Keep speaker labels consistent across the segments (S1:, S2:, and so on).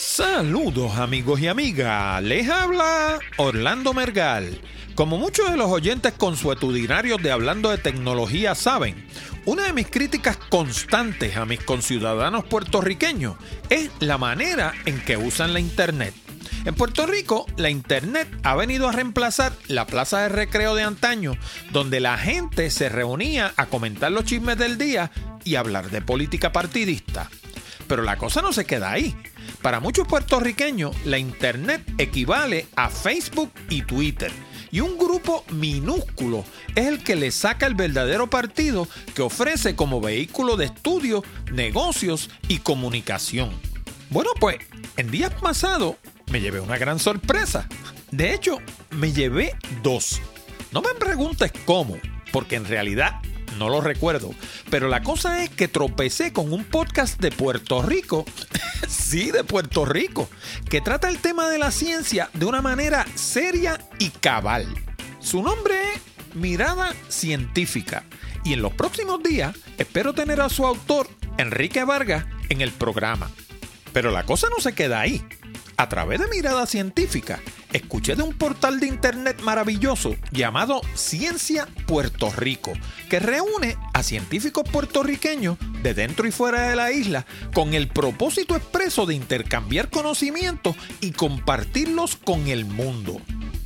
S1: Saludos amigos y amigas, les habla Orlando Mergal. Como muchos de los oyentes consuetudinarios de Hablando de Tecnología saben, una de mis críticas constantes a mis conciudadanos puertorriqueños es la manera en que usan la Internet. En Puerto Rico, la Internet ha venido a reemplazar la plaza de recreo de antaño, donde la gente se reunía a comentar los chismes del día y hablar de política partidista. Pero la cosa no se queda ahí. Para muchos puertorriqueños, la Internet equivale a Facebook y Twitter. Y un grupo minúsculo es el que le saca el verdadero partido que ofrece como vehículo de estudio, negocios y comunicación. Bueno, pues en días pasados me llevé una gran sorpresa. De hecho, me llevé dos. No me preguntes cómo, porque en realidad no lo recuerdo. Pero la cosa es que tropecé con un podcast de Puerto Rico, sí, de Puerto Rico, que trata el tema de la ciencia de una manera seria y cabal. Su nombre es Mirada Científica. Y en los próximos días espero tener a su autor, Enrique Vargas, en el programa. Pero la cosa no se queda ahí. A través de Mirada Científica, escuché de un portal de internet maravilloso llamado Ciencia Puerto Rico, que reúne a científicos puertorriqueños de dentro y fuera de la isla con el propósito expreso de intercambiar conocimientos y compartirlos con el mundo.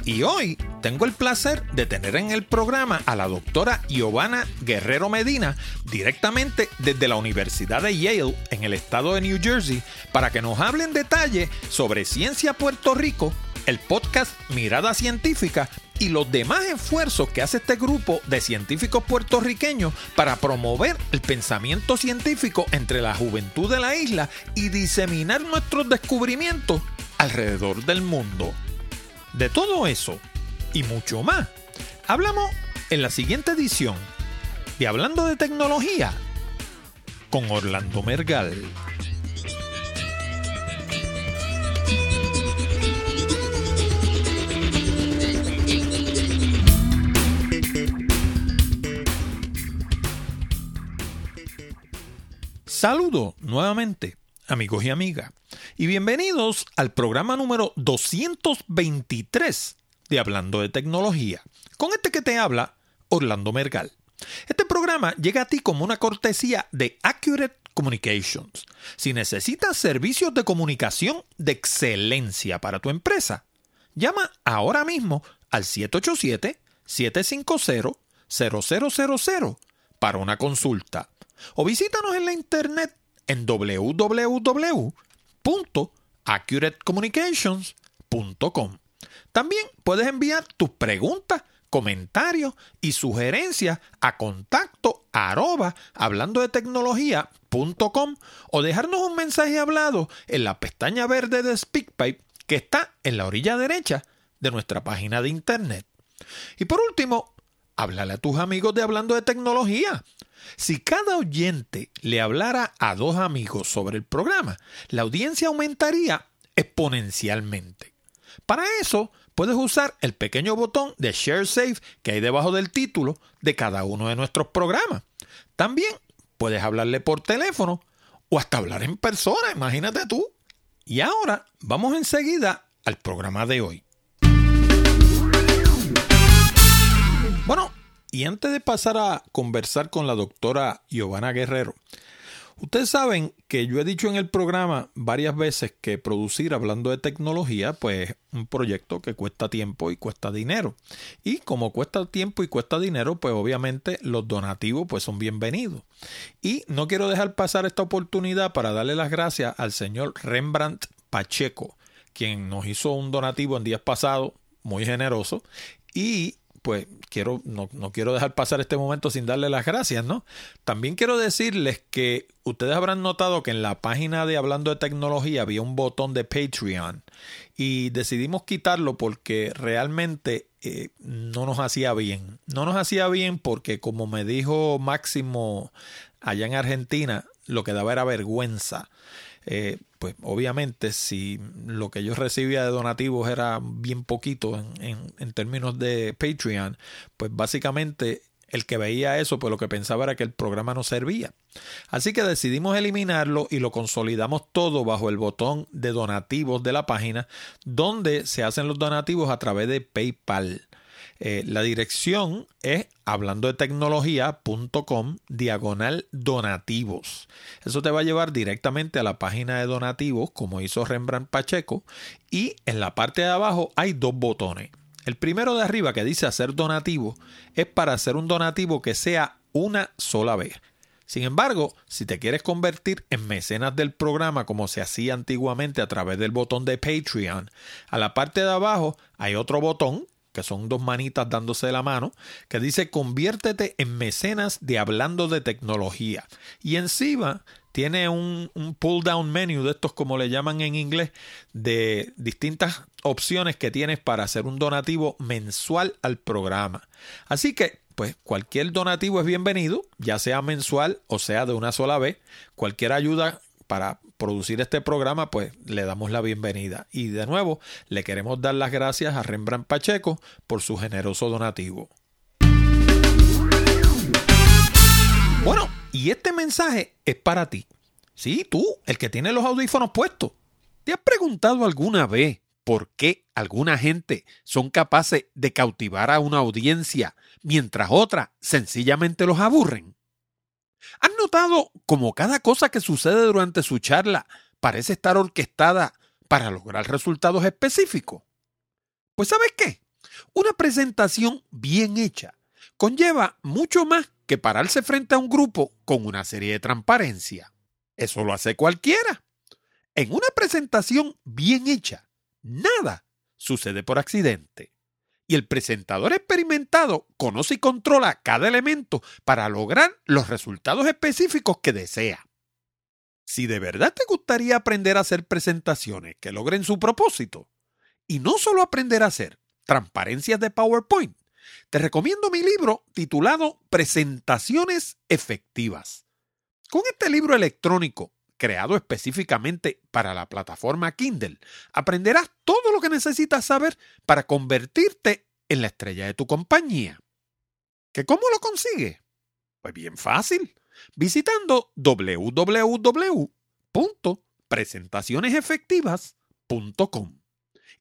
S1: Y hoy tengo el placer de tener en el programa a la doctora Giovanna Guerrero Medina directamente desde la Universidad de Yale en el estado de New Jersey para que nos hable en detalle sobre Ciencia Puerto Rico, el podcast Mirada Científica y los demás esfuerzos que hace este grupo de científicos puertorriqueños para promover el pensamiento científico entre la juventud de la isla y diseminar nuestros descubrimientos alrededor del mundo. De todo eso y mucho más, hablamos en la siguiente edición de Hablando de Tecnología con Orlando Mergal. Saludo nuevamente, amigos y amigas y bienvenidos al programa número 223 de Hablando de Tecnología, con este que te habla Orlando Mergal. Este programa llega a ti como una cortesía de Accurate Communications. Si necesitas servicios de comunicación de excelencia para tu empresa, llama ahora mismo al 787-750-0000 para una consulta o visítanos en la internet en www www.accuratecommunications.com. También puedes enviar tus preguntas, comentarios y sugerencias a contacto arroba hablando de tecnología.com o dejarnos un mensaje hablado en la pestaña verde de SpeakPipe que está en la orilla derecha de nuestra página de internet. Y por último, háblale a tus amigos de Hablando de Tecnología. Si cada oyente le hablara a dos amigos sobre el programa, la audiencia aumentaría exponencialmente. Para eso, puedes usar el pequeño botón de Share Save que hay debajo del título de cada uno de nuestros programas. También puedes hablarle por teléfono o hasta hablar en persona, imagínate tú. Y ahora vamos enseguida al programa de hoy. Bueno, y antes de pasar a conversar con la doctora Giovanna Guerrero, ustedes saben que yo he dicho en el programa varias veces que producir hablando de tecnología, pues es un proyecto que cuesta tiempo y cuesta dinero. Y como cuesta tiempo y cuesta dinero, pues obviamente los donativos pues son bienvenidos. Y no quiero dejar pasar esta oportunidad para darle las gracias al señor Rembrandt Pacheco, quien nos hizo un donativo en días pasados muy generoso y pues quiero, no, quiero dejar pasar este momento sin darle las gracias, ¿no? También quiero decirles que ustedes habrán notado que en la página de Hablando de Tecnología había un botón de Patreon y decidimos quitarlo porque realmente eh, no nos hacía bien. No nos hacía bien porque como me dijo Máximo allá en Argentina, lo que daba era vergüenza. Eh, pues obviamente si lo que yo recibía de donativos era bien poquito en, en, términos de Patreon, pues básicamente El que veía eso, pues lo que pensaba era que el programa no servía. Así que decidimos eliminarlo y lo consolidamos todo bajo el botón de donativos de la página, donde se hacen los donativos a través de PayPal. Eh, la dirección es hablando de tecnología.com diagonal donativos. Eso te va a llevar directamente a la página de donativos como hizo Rembrandt Pacheco y en la parte de abajo hay dos botones. El primero de arriba que dice hacer donativo es para hacer un donativo que sea una sola vez. Sin embargo, si te quieres convertir en mecenas del programa como se hacía antiguamente a través del botón de Patreon, a la parte de abajo hay otro botón que son dos manitas dándose la mano, que dice conviértete en mecenas de hablando de tecnología. Y encima tiene un, un, pull down menu de estos como le llaman en inglés, de distintas opciones que tienes para hacer un donativo mensual al programa. Así que, pues cualquier donativo es bienvenido, ya sea mensual o sea de una sola vez. Cualquier ayuda para producir este programa, pues le damos la bienvenida. Y de nuevo, le queremos dar las gracias a Rembrandt Pacheco por su generoso donativo. Bueno, y este mensaje es para ti. Sí, tú, el que tiene los audífonos puestos. ¿Te has preguntado alguna vez por qué alguna gente son capaces de cautivar a una audiencia mientras otras sencillamente los aburren? ¿Han notado cómo cada cosa que sucede durante su charla parece estar orquestada para lograr resultados específicos? Pues ¿sabes qué? Una presentación bien hecha conlleva mucho más que pararse frente a un grupo con una serie de transparencia. Eso lo hace cualquiera. En una presentación bien hecha, nada sucede por accidente y el presentador experimentado conoce y controla cada elemento para lograr los resultados específicos que desea. Si de verdad te gustaría aprender a hacer presentaciones que logren su propósito, y no solo aprender a hacer transparencias de PowerPoint, te recomiendo mi libro titulado Presentaciones Efectivas. Con este libro electrónico, creado específicamente para la plataforma Kindle, aprenderás todo lo que necesitas saber para convertirte en la estrella de tu compañía. ¿Que cómo lo consigues? Pues bien fácil, visitando www.presentacionesefectivas.com.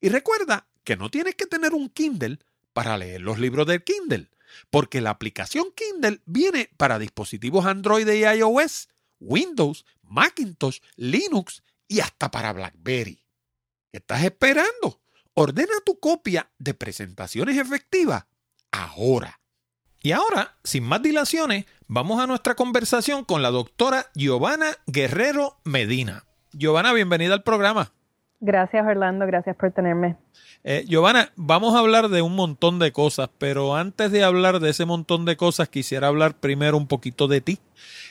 S1: Y recuerda que no tienes que tener un Kindle para leer los libros del Kindle, porque la aplicación Kindle viene para dispositivos Android y iOS, Windows, Macintosh, Linux y hasta para BlackBerry. ¿Qué estás esperando? Ordena tu copia de presentaciones efectivas ahora. Y ahora, sin más dilaciones, vamos a nuestra conversación con la doctora Giovanna Guerrero Medina. Giovanna, bienvenida al programa.
S2: Gracias, Orlando. Gracias por tenerme.
S1: Eh, Giovanna, vamos a hablar de un montón de cosas, pero antes de hablar de ese montón de cosas, quisiera hablar primero un poquito de ti.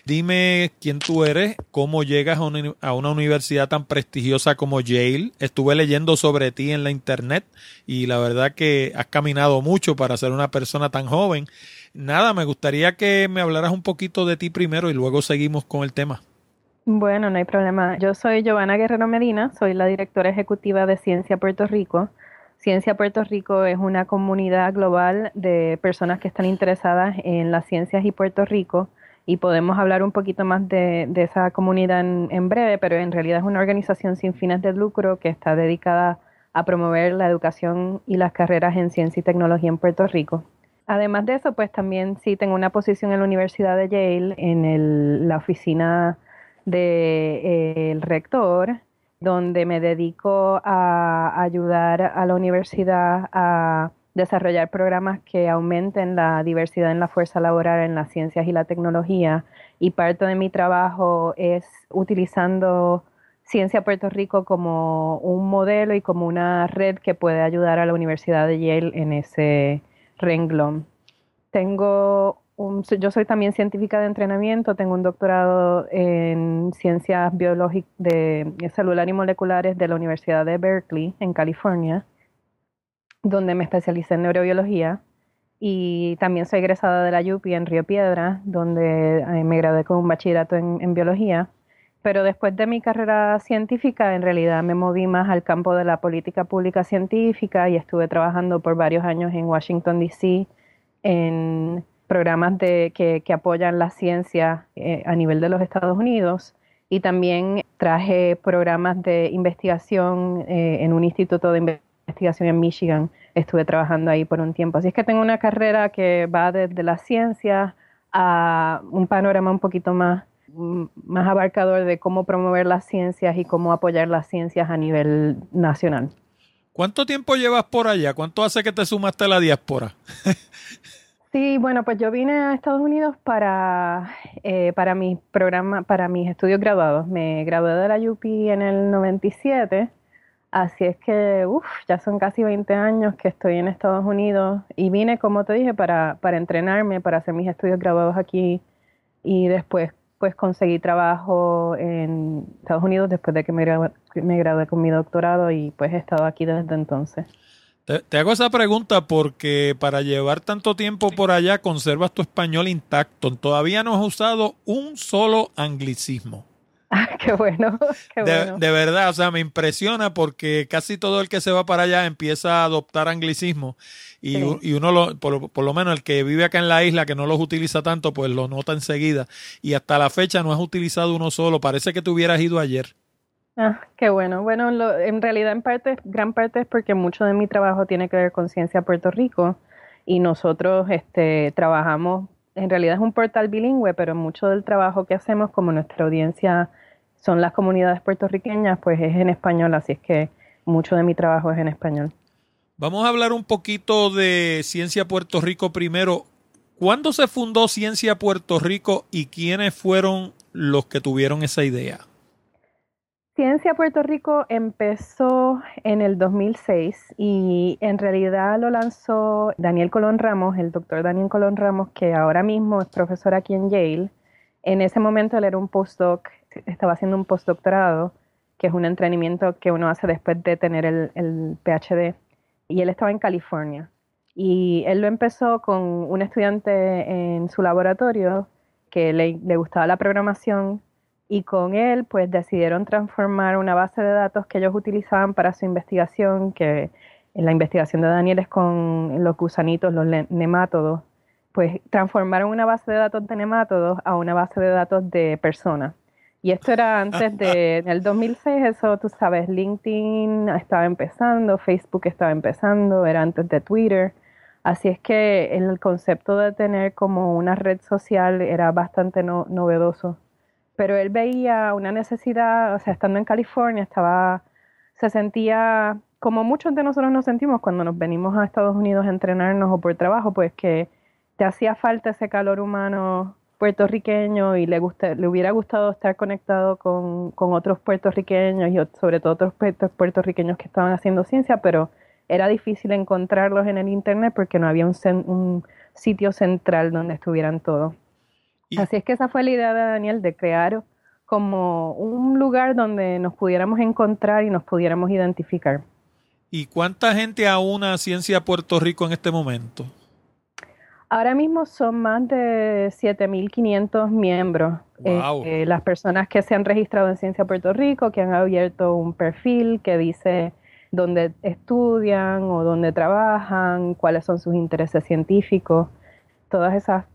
S1: Dime quién tú eres, cómo llegas a una, a una universidad tan prestigiosa como Yale. Estuve leyendo sobre ti en la internet y la verdad que has caminado mucho para ser una persona tan joven. Nada, me gustaría que me hablaras un poquito de ti primero y luego seguimos con el tema.
S2: Bueno, no hay problema. Yo soy Giovanna Guerrero Medina, soy la directora ejecutiva de Ciencia Puerto Rico. Ciencia Puerto Rico es una comunidad global de personas que están interesadas en las ciencias y Puerto Rico y podemos hablar un poquito más de, esa comunidad en, breve, pero en realidad es una organización sin fines de lucro que está dedicada a promover la educación y las carreras en ciencia y tecnología en Puerto Rico. Además de eso, pues también sí tengo una posición en la Universidad de Yale, en la oficina del de, eh, rector, donde me dedico a ayudar a la universidad a desarrollar programas que aumenten la diversidad en la fuerza laboral en las ciencias y la tecnología. Y parte de mi trabajo es utilizando Ciencia Puerto Rico como un modelo y como una red que puede ayudar a la Universidad de Yale en ese renglón. Tengo yo soy también científica de entrenamiento, tengo un doctorado en ciencias biológicas de celular y moleculares de la Universidad de Berkeley, en California, donde me especialicé en neurobiología. Y también soy egresada de la UPI en Río Piedra, donde eh, me gradué con un bachillerato en biología. Pero después de mi carrera científica, en realidad me moví más al campo de la política pública científica y estuve trabajando por varios años en Washington, D.C., en programas de, que, apoyan la ciencia eh, a nivel de los Estados Unidos y también traje programas de investigación eh, en un instituto de investigación en Michigan. Estuve trabajando ahí por un tiempo. Así es que tengo una carrera que va desde la ciencia a un panorama un poquito más, más abarcador de cómo promover las ciencias y cómo apoyar las ciencias a nivel nacional.
S1: ¿Cuánto tiempo llevas por allá? ¿Cuánto hace que te sumaste a la diáspora?
S2: Sí, bueno, pues yo vine a Estados Unidos para, eh, para mi programa, para mis estudios graduados. Me gradué de la UP en el 97, así es que, uff, ya son casi 20 años que estoy en Estados Unidos y vine, como te dije, para, para entrenarme, para hacer mis estudios graduados aquí y después pues conseguí trabajo en Estados Unidos después de que me me gradué con mi doctorado y pues he estado aquí desde entonces.
S1: Te, hago esa pregunta porque para llevar tanto tiempo por allá conservas tu español intacto. Todavía no has usado un solo anglicismo.
S2: Ah, qué bueno, qué
S1: bueno. De, verdad, o sea, me impresiona porque casi todo el que se va para allá empieza a adoptar anglicismo y, y uno, lo, por, por, lo menos el que vive acá en la isla, que no los utiliza tanto, pues lo nota enseguida. Y hasta la fecha no has utilizado uno solo. Parece que te hubieras ido ayer.
S2: Ah, qué bueno. Bueno, en realidad en parte, gran parte es porque mucho de mi trabajo tiene que ver con Ciencia Puerto Rico y nosotros este, trabajamos, en realidad es un portal bilingüe, pero mucho del trabajo que hacemos, como nuestra audiencia son las comunidades puertorriqueñas, pues es en español, así es que mucho de mi trabajo es en español.
S1: Vamos a hablar un poquito de Ciencia Puerto Rico primero. ¿Cuándo se fundó Ciencia Puerto Rico y quiénes fueron los que tuvieron esa idea?
S2: Ciencia Puerto Rico empezó en el 2006 y en realidad lo lanzó Daniel Colón Ramos, el doctor Daniel Colón Ramos, que ahora mismo es profesor aquí en Yale. En ese momento él era un postdoc, estaba haciendo un postdoctorado, que es un entrenamiento que uno hace después de tener el, PhD, y él estaba en California. Y él lo empezó con un estudiante en su laboratorio que le, gustaba la programación y con él pues decidieron transformar una base de datos que ellos utilizaban para su investigación, que en la investigación de Daniel es con los gusanitos, los nemátodos, pues transformaron una base de datos de nemátodos a una base de datos de personas. Y esto era antes de, del 2006, eso tú sabes, LinkedIn estaba empezando, Facebook estaba empezando, era antes de Twitter. Así es que el concepto de tener como una red social era bastante novedoso pero él veía una necesidad, o sea, estando en California, estaba, se sentía como muchos de nosotros nos sentimos cuando nos venimos a Estados Unidos a entrenarnos o por trabajo, pues que te hacía falta ese calor humano puertorriqueño y le, le hubiera gustado estar conectado con, con otros puertorriqueños y sobre todo otros puertorriqueños que estaban haciendo ciencia, pero era difícil encontrarlos en el Internet porque no había un, un sitio central donde estuvieran todos. Así es que esa fue la idea de Daniel, de crear como un lugar donde nos pudiéramos encontrar y nos pudiéramos identificar.
S1: ¿Y cuánta gente aúna Ciencia Puerto Rico en este momento?
S2: Ahora mismo son más de 7.500 miembros. Wow. Eh, las personas que se han registrado en Ciencia Puerto Rico, que han abierto un perfil que dice dónde estudian o dónde trabajan, cuáles son sus intereses científicos. Todas esas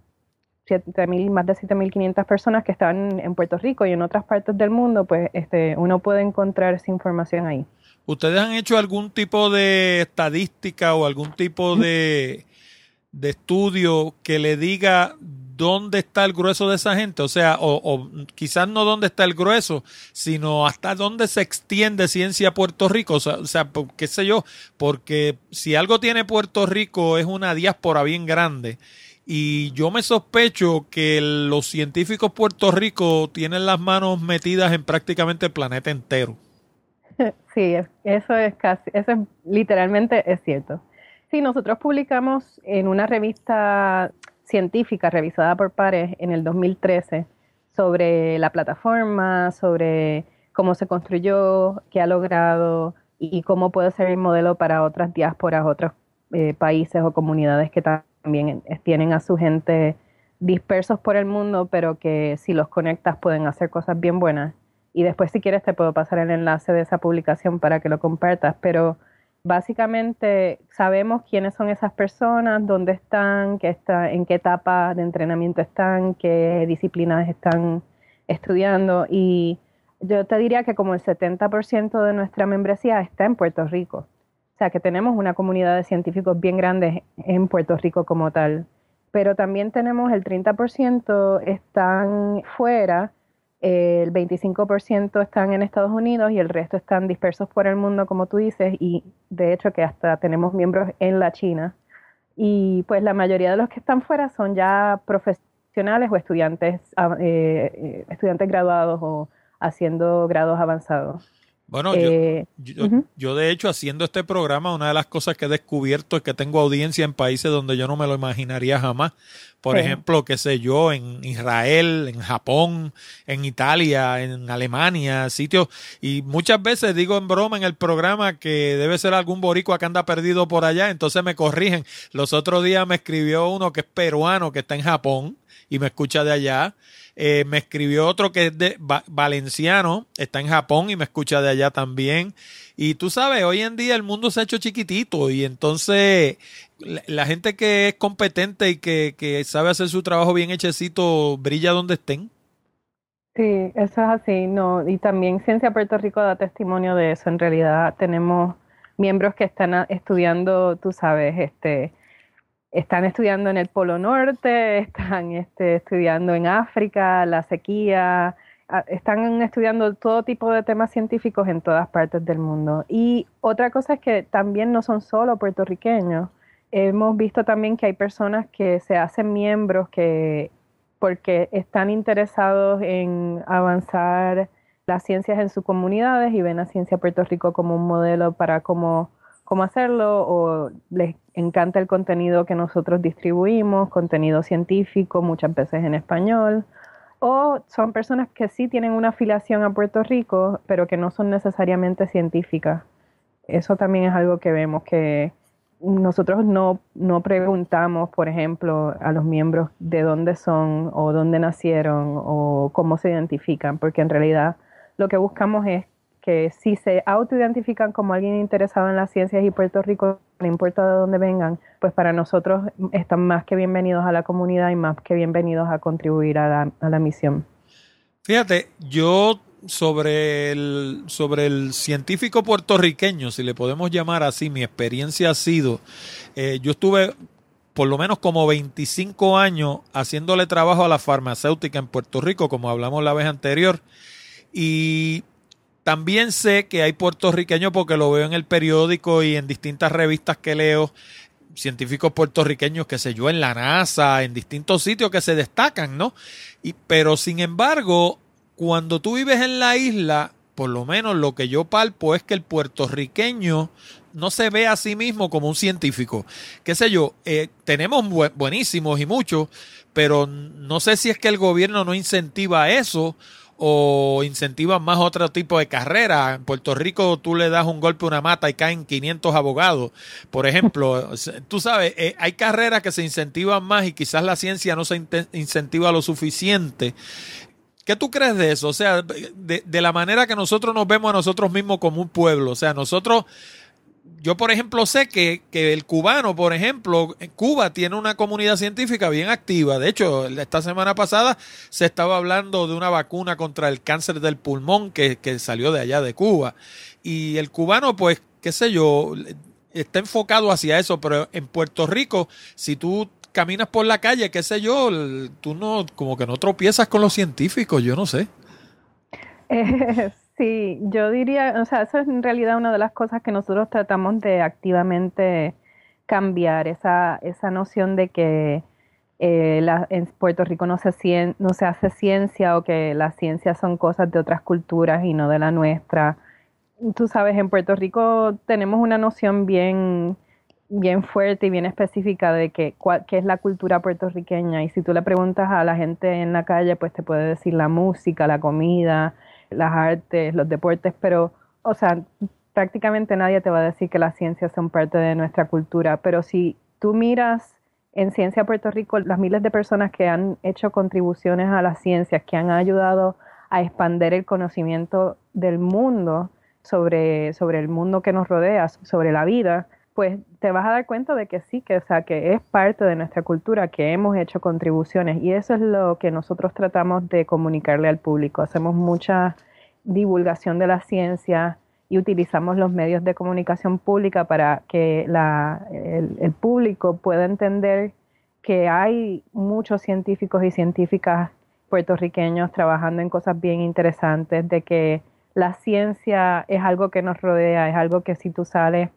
S2: más de 7.500 personas que están en Puerto Rico y en otras partes del mundo, pues este, uno puede encontrar esa información ahí.
S1: ¿Ustedes han hecho algún tipo de estadística o algún tipo de, de estudio que le diga dónde está el grueso de esa gente? O sea, o, o, quizás no dónde está el grueso, sino hasta dónde se extiende ciencia Puerto Rico. O sea, o sea, qué sé yo, porque si algo tiene Puerto Rico es una diáspora bien grande y yo me sospecho que los científicos Puerto Rico tienen las manos metidas en prácticamente el planeta entero.
S2: Sí, eso es casi, eso es, literalmente es cierto. Sí, nosotros publicamos en una revista científica revisada por pares en el 2013 sobre la plataforma, sobre cómo se construyó, qué ha logrado y cómo puede ser el modelo para otras diásporas, otros eh, países o comunidades que también tienen a su gente dispersos por el mundo, pero que si los conectas pueden hacer cosas bien buenas. Y después si quieres te puedo pasar el enlace de esa publicación para que lo compartas, pero básicamente sabemos quiénes son esas personas, dónde están, qué está, en qué etapa de entrenamiento están, qué disciplinas están estudiando y yo te diría que como el 70% de nuestra membresía está en Puerto Rico. O sea que tenemos una comunidad de científicos bien grande en Puerto Rico como tal. Pero también tenemos el 30% están fuera, el 25% están en Estados Unidos y el resto están dispersos por el mundo, como tú dices, y de hecho que hasta tenemos miembros en la China. Y pues la mayoría de los que están fuera son ya profesionales o estudiantes, ah, eh, eh, estudiantes graduados o haciendo grados avanzados.
S1: Bueno, eh, yo, de hecho haciendo este programa, una de las cosas que he descubierto es que tengo audiencia en países donde yo no me lo imaginaría jamás. Por ejemplo, qué sé yo, en Israel, en Japón, en Italia, en Alemania, sitios. Y muchas veces digo en broma en el programa que debe ser algún boricua que anda perdido por allá, entonces me corrigen. Los otros días me escribió uno que es peruano, que está en Japón y me escucha de allá. Eh, me escribió otro que es de valenciano, está en Japón y me escucha de allá también. Y tú sabes, hoy en día el mundo se ha hecho chiquitito y entonces la, gente que es competente y que, que, sabe hacer su trabajo bien hechecito brilla donde estén.
S2: Sí, eso es así, no, y también Ciencia Puerto Rico da testimonio de eso. En realidad tenemos miembros que están estudiando, tú sabes, este, están estudiando en el Polo Norte, están este, estudiando en África, la sequía, están estudiando todo tipo de temas científicos en todas partes del mundo. Y otra cosa es que también no son solo puertorriqueños. Hemos visto también que hay personas que se hacen miembros que porque están interesados en avanzar las ciencias en sus comunidades y ven a Ciencia Puerto Rico como un modelo para cómo cómo hacerlo o les encanta el contenido que nosotros distribuimos, contenido científico, muchas veces en español, o son personas que sí tienen una afiliación a Puerto Rico, pero que no son necesariamente científicas. Eso también es algo que vemos que nosotros no, no preguntamos, por ejemplo, a los miembros de dónde son o dónde nacieron o cómo se identifican, porque en realidad lo que buscamos es que si se autoidentifican como alguien interesado en las ciencias y Puerto Rico, no importa de dónde vengan, pues para nosotros están más que bienvenidos a la comunidad y más que bienvenidos a contribuir a la, a la misión.
S1: Fíjate, yo sobre el, sobre el científico puertorriqueño, si le podemos llamar así, mi experiencia ha sido, eh, yo estuve por lo menos como 25 años haciéndole trabajo a la farmacéutica en Puerto Rico, como hablamos la vez anterior, y también sé que hay puertorriqueños porque lo veo en el periódico y en distintas revistas que leo, científicos puertorriqueños, que sé yo, en la NASA, en distintos sitios que se destacan, ¿no? Y, pero sin embargo, cuando tú vives en la isla, por lo menos lo que yo palpo es que el puertorriqueño no se ve a sí mismo como un científico. Qué sé yo, eh, tenemos buenísimos y muchos, pero no sé si es que el gobierno no incentiva eso o incentivan más otro tipo de carrera. En Puerto Rico tú le das un golpe a una mata y caen 500 abogados. Por ejemplo, tú sabes, eh, hay carreras que se incentivan más y quizás la ciencia no se incentiva lo suficiente. ¿Qué tú crees de eso? O sea, de, de la manera que nosotros nos vemos a nosotros mismos como un pueblo. O sea, nosotros yo, por ejemplo, sé que, que, el cubano, por ejemplo, en Cuba tiene una comunidad científica bien activa. De hecho, esta semana pasada se estaba hablando de una vacuna contra el cáncer del pulmón que, que salió de allá de Cuba. Y el cubano, pues, qué sé yo, está enfocado hacia eso, pero en Puerto Rico, si tú caminas por la calle, qué sé yo, tú no, como que no tropiezas con los científicos, yo no sé.
S2: Sí, yo diría, o sea, eso es en realidad una de las cosas que nosotros tratamos de activamente cambiar, esa, esa noción de que eh, la, en Puerto Rico no se, no se hace ciencia o que las ciencias son cosas de otras culturas y no de la nuestra. Tú sabes, en Puerto Rico tenemos una noción bien, bien fuerte y bien específica de que, qué es la cultura puertorriqueña y si tú le preguntas a la gente en la calle, pues te puede decir la música, la comida, las artes, los deportes, pero, o sea, prácticamente nadie te va a decir que las ciencias son parte de nuestra cultura, pero si tú miras en Ciencia Puerto Rico las miles de personas que han hecho contribuciones a las ciencias, que han ayudado a expandir el conocimiento del mundo, sobre, sobre el mundo que nos rodea, sobre la vida, pues te vas a dar cuenta de que sí, que, o sea, que es parte de nuestra cultura, que hemos hecho contribuciones y eso es lo que nosotros tratamos de comunicarle al público. Hacemos mucha divulgación de la ciencia y utilizamos los medios de comunicación pública para que el, el público pueda entender que hay muchos científicos y científicas puertorriqueños trabajando en cosas bien interesantes, de que la ciencia es algo que nos rodea, es algo que si tú sales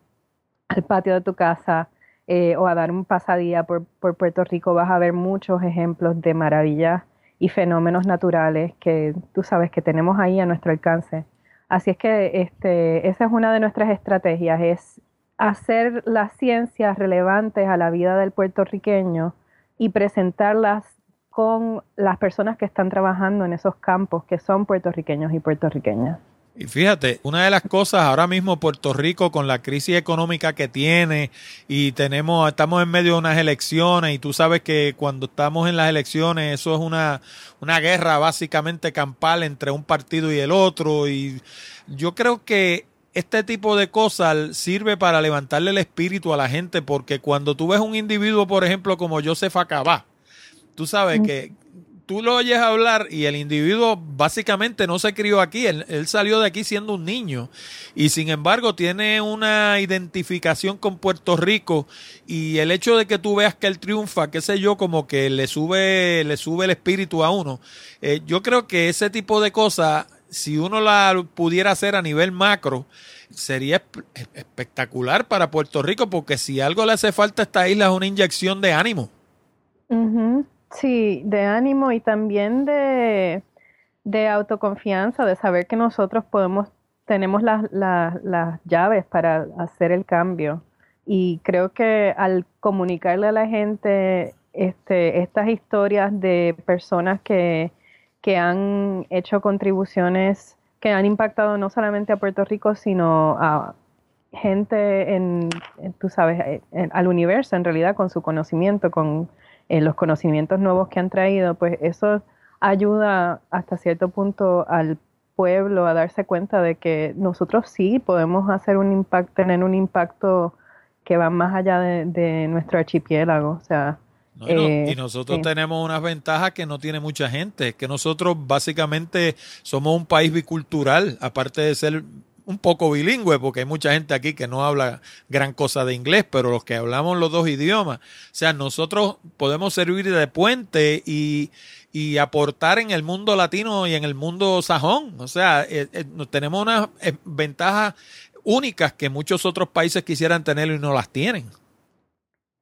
S2: al patio de tu casa eh, o a dar un pasadía por, por, Puerto Rico vas a ver muchos ejemplos de maravillas y fenómenos naturales que tú sabes que tenemos ahí a nuestro alcance. Así es que este, esa es una de nuestras estrategias, es hacer las ciencias relevantes a la vida del puertorriqueño y presentarlas con las personas que están trabajando en esos campos que son puertorriqueños y puertorriqueñas.
S1: Y fíjate, una de las cosas ahora mismo Puerto Rico con la crisis económica que tiene y tenemos estamos en medio de unas elecciones y tú sabes que cuando estamos en las elecciones eso es una una guerra básicamente campal entre un partido y el otro y yo creo que este tipo de cosas sirve para levantarle el espíritu a la gente porque cuando tú ves un individuo, por ejemplo, como Joseph Acabá, tú sabes que tú lo oyes hablar y el individuo básicamente no se crió aquí, él, salió de aquí siendo un niño y sin embargo tiene una identificación con Puerto Rico y el hecho de que tú veas que él triunfa, qué sé yo, como que le sube, le sube el espíritu a uno. Eh, yo creo que ese tipo de cosas, si uno la pudiera hacer a nivel macro, sería espectacular para Puerto Rico porque si algo le hace falta a esta isla es una inyección de ánimo.
S2: Sí, de ánimo y también de, de autoconfianza, de saber que nosotros podemos, tenemos las, las, las llaves para hacer el cambio. Y creo que al comunicarle a la gente este, estas historias de personas que, que han hecho contribuciones que han impactado no solamente a Puerto Rico, sino a gente en, tú sabes, al universo en realidad con su conocimiento, con en los conocimientos nuevos que han traído, pues eso ayuda hasta cierto punto al pueblo a darse cuenta de que nosotros sí podemos hacer un impacto, tener un impacto que va más allá de, nuestro archipiélago. O sea,
S1: y eh, nosotros tenemos unas ventajas que no tiene mucha gente, que nosotros básicamente somos un país bicultural, aparte de ser un poco bilingüe, porque hay mucha gente aquí que no habla gran cosa de inglés, pero los que hablamos los dos idiomas, o sea, nosotros podemos servir de puente y, y aportar en el mundo latino y en el mundo sajón. O sea, eh, eh, tenemos unas eh, ventajas únicas que muchos otros países quisieran tener y no las tienen.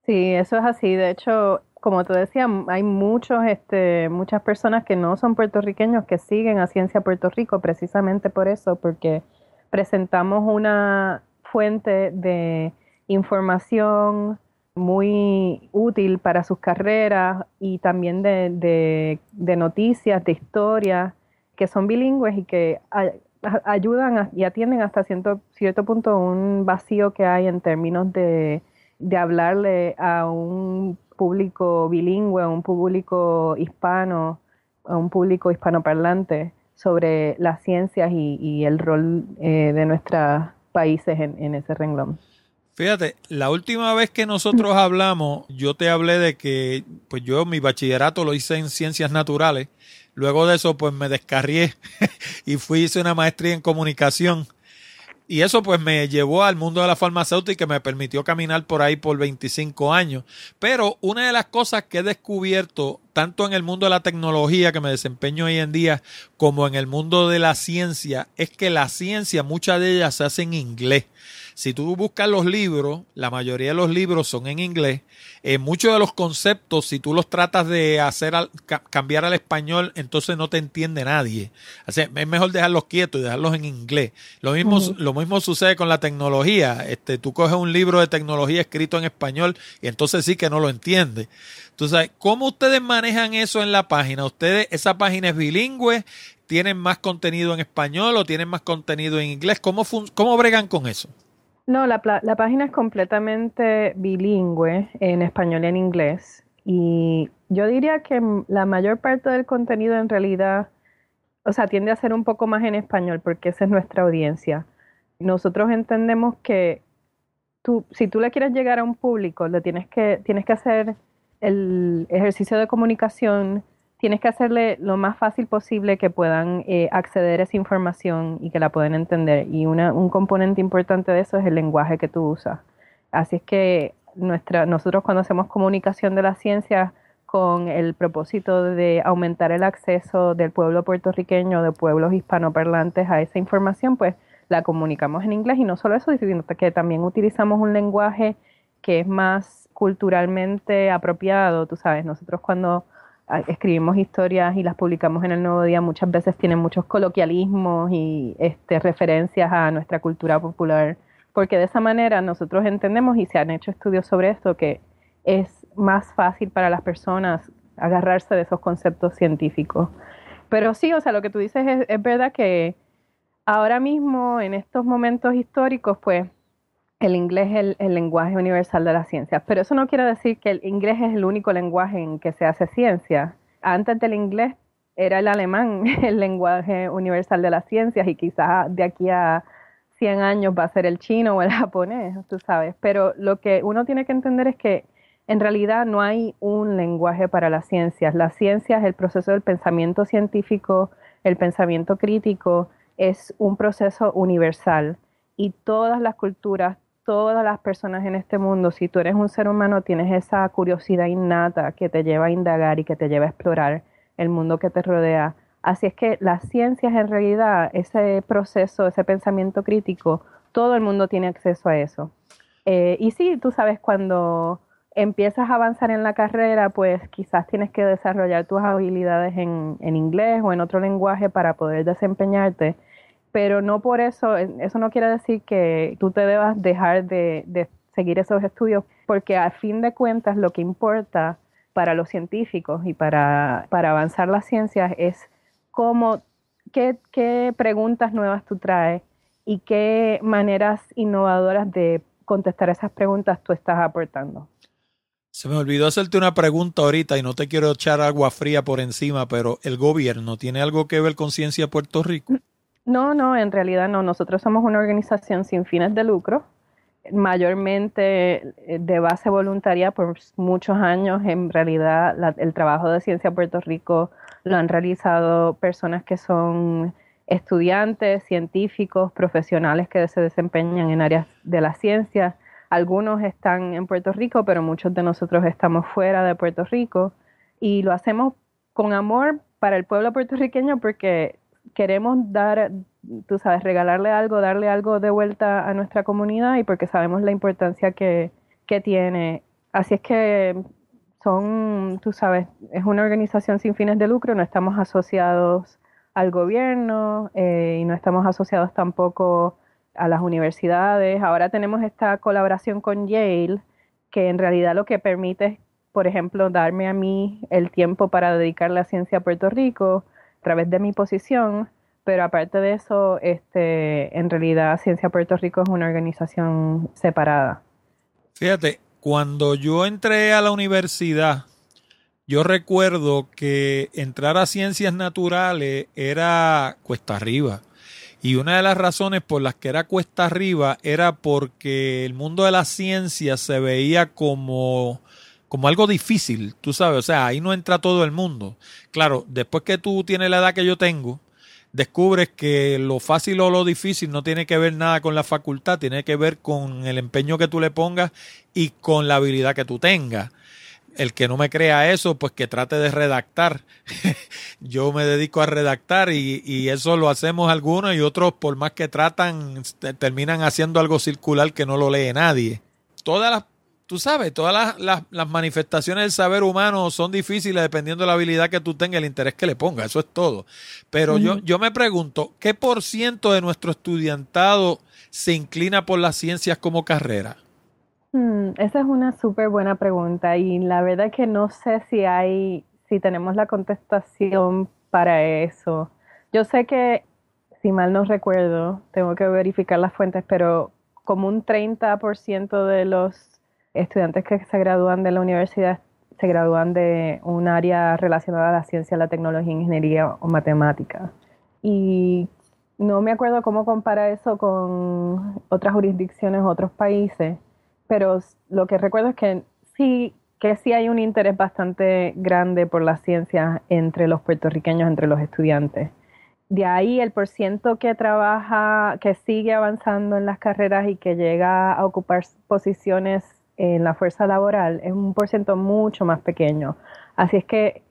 S2: Sí, eso es así. De hecho, como tú decías, hay muchos, este, muchas personas que no son puertorriqueños que siguen a Ciencia Puerto Rico precisamente por eso, porque presentamos una fuente de información muy útil para sus carreras y también de, noticias, de historias que son bilingües y que ayudan y atienden hasta cierto, cierto punto un vacío que hay en términos de, de hablarle a un público bilingüe, a un público hispano, a un público hispanoparlante sobre las ciencias y, el rol eh, de nuestros países en, ese renglón.
S1: Fíjate, la última vez que nosotros hablamos, yo te hablé de que, pues yo mi bachillerato lo hice en ciencias naturales. Luego de eso, pues me descarrié y fui hice una maestría en comunicación. Y eso pues me llevó al mundo de la farmacéutica y me permitió caminar por ahí por 25 años. Pero una de las cosas que he descubierto, tanto en el mundo de la tecnología que me desempeño hoy en día, como en el mundo de la ciencia, es que la ciencia, muchas de ellas se hacen en inglés. Si tú buscas los libros, la mayoría de los libros son en inglés. Eh, muchos de los conceptos, si tú los tratas de hacer cambiar al español, entonces no te entiende nadie. Así, es mejor dejarlos quietos y dejarlos en inglés. Lo mismo, lo mismo sucede con la tecnología. Este, tú coges un libro de tecnología escrito en español y entonces sí que no lo entiendes. Entonces, ¿cómo ustedes manejan eso en la página? ¿Ustedes, esa página es bilingüe? ¿Tienen más contenido en español o tienen más contenido en inglés? ¿Cómo, cómo bregan con eso?
S2: No, la, la página es completamente bilingüe en español y en inglés. Y yo diría que la mayor parte del contenido en realidad, o sea, tiende a ser un poco más en español porque esa es nuestra audiencia. nosotros entendemos que tú, si tú le quieres llegar a un público, le tienes que, tienes que hacer el ejercicio de comunicación, tienes que hacerle lo más fácil posible que puedan eh, acceder a esa información y que la puedan entender. Y una, un componente importante de eso es el lenguaje que tú usas. Así es que nuestra, nosotros cuando hacemos comunicación de la ciencia con el propósito de aumentar el acceso del pueblo puertorriqueño, de pueblos hispanoparlantes a esa información, pues la comunicamos en inglés y no solo eso, sino que también utilizamos un lenguaje que es más culturalmente apropiado, tú sabes, nosotros cuando escribimos historias y las publicamos en el Nuevo Día muchas veces tienen muchos coloquialismos y este, referencias a nuestra cultura popular, porque de esa manera nosotros entendemos y se han hecho estudios sobre esto que es más fácil para las personas agarrarse de esos conceptos científicos. Pero sí, o sea, lo que tú dices es, es verdad que ahora mismo, en estos momentos históricos, pues el inglés es el, lenguaje universal de las ciencias, pero eso no quiere decir que el inglés es el único lenguaje en que se hace ciencia. Antes del inglés era el alemán el lenguaje universal de las ciencias y quizás de aquí a 100 años va a ser el chino o el japonés, tú sabes. Pero lo que uno tiene que entender es que en realidad no hay un lenguaje para las ciencias. Las ciencias, el proceso del pensamiento científico, el pensamiento crítico, es un proceso universal y todas las culturas, todas las personas en este mundo, si tú eres un ser humano, tienes esa curiosidad innata que te lleva a indagar y que te lleva a explorar el mundo que te rodea. Así es que las ciencias en realidad, ese proceso, ese pensamiento crítico, todo el mundo tiene acceso a eso. Eh, y sí, tú sabes, cuando empiezas a avanzar en la carrera, pues quizás tienes que desarrollar tus habilidades en, en inglés o en otro lenguaje para poder desempeñarte pero no por eso, eso no quiere decir que tú te debas dejar de, seguir esos estudios, porque a fin de cuentas lo que importa para los científicos y para, avanzar las ciencias es cómo, qué, qué preguntas nuevas tú traes y qué maneras innovadoras de contestar esas preguntas tú estás aportando.
S1: Se me olvidó hacerte una pregunta ahorita y no te quiero echar agua fría por encima, pero ¿el gobierno tiene algo que ver con Ciencia Puerto Rico?
S2: No, no, en realidad no. Nosotros somos una organización sin fines de lucro, mayormente eh, de base voluntaria por muchos años. En realidad, el trabajo de Ciencia Puerto Rico lo han realizado personas que son estudiantes, científicos, profesionales que se desempeñan en áreas de la ciencia. Algunos están en Puerto Rico, pero muchos de nosotros estamos fuera de Puerto Rico y lo hacemos con amor para el pueblo puertorriqueño porque queremos dar, tú sabes, regalarle algo, darle algo de vuelta a nuestra comunidad y porque sabemos la importancia que, tiene. Así es que son, tú sabes, es una organización sin fines de lucro, no estamos asociados al gobierno eh, y no estamos asociados tampoco a las universidades. Ahora tenemos esta colaboración con Yale, que en realidad lo que permite es, por ejemplo, darme a mí el tiempo para dedicarle a ciencia a Puerto Rico, través de mi posición, pero aparte de eso, este, en realidad Ciencia Puerto Rico es una organización separada.
S1: Fíjate, cuando yo entré a la universidad, yo recuerdo que entrar a ciencias naturales era cuesta arriba. Y una de las razones por las que era cuesta arriba era porque el mundo de las ciencias se veía como como algo difícil, tú sabes, o sea, ahí no entra todo el mundo. Claro, después que tú tienes la edad que yo tengo, descubres que lo fácil o lo difícil no tiene que ver nada con la facultad, tiene que ver con el empeño que tú le pongas y con la habilidad que tú tengas. El que no me crea eso, pues que trate de redactar. yo me dedico a redactar y, y, eso lo hacemos algunos y otros, por más que tratan, terminan haciendo algo circular que no lo lee nadie. Todas las tú sabes, todas las, las, manifestaciones del saber humano son difíciles dependiendo de la habilidad que tú tengas, el interés que le pongas, eso es todo. Pero yo, yo me pregunto, ¿qué por ciento de nuestro estudiantado se inclina por las ciencias como carrera?
S2: Hmm, esa es una súper buena pregunta y la verdad es que no sé si hay, si tenemos la contestación para eso. Yo sé que, si mal no recuerdo, tengo que verificar las fuentes, pero como un 30% de los estudiantes que se gradúan de la universidad se gradúan de un área relacionada a la ciencia, la tecnología, ingeniería o matemática. Y no me acuerdo cómo compara eso con otras jurisdicciones, otros países, pero lo que recuerdo es que sí, que sí hay un interés bastante grande por la ciencia entre los puertorriqueños, entre los estudiantes. De ahí el porciento que trabaja, que sigue avanzando en las carreras y que llega a ocupar posiciones en la fuerza laboral es un porciento mucho más pequeño. Así es que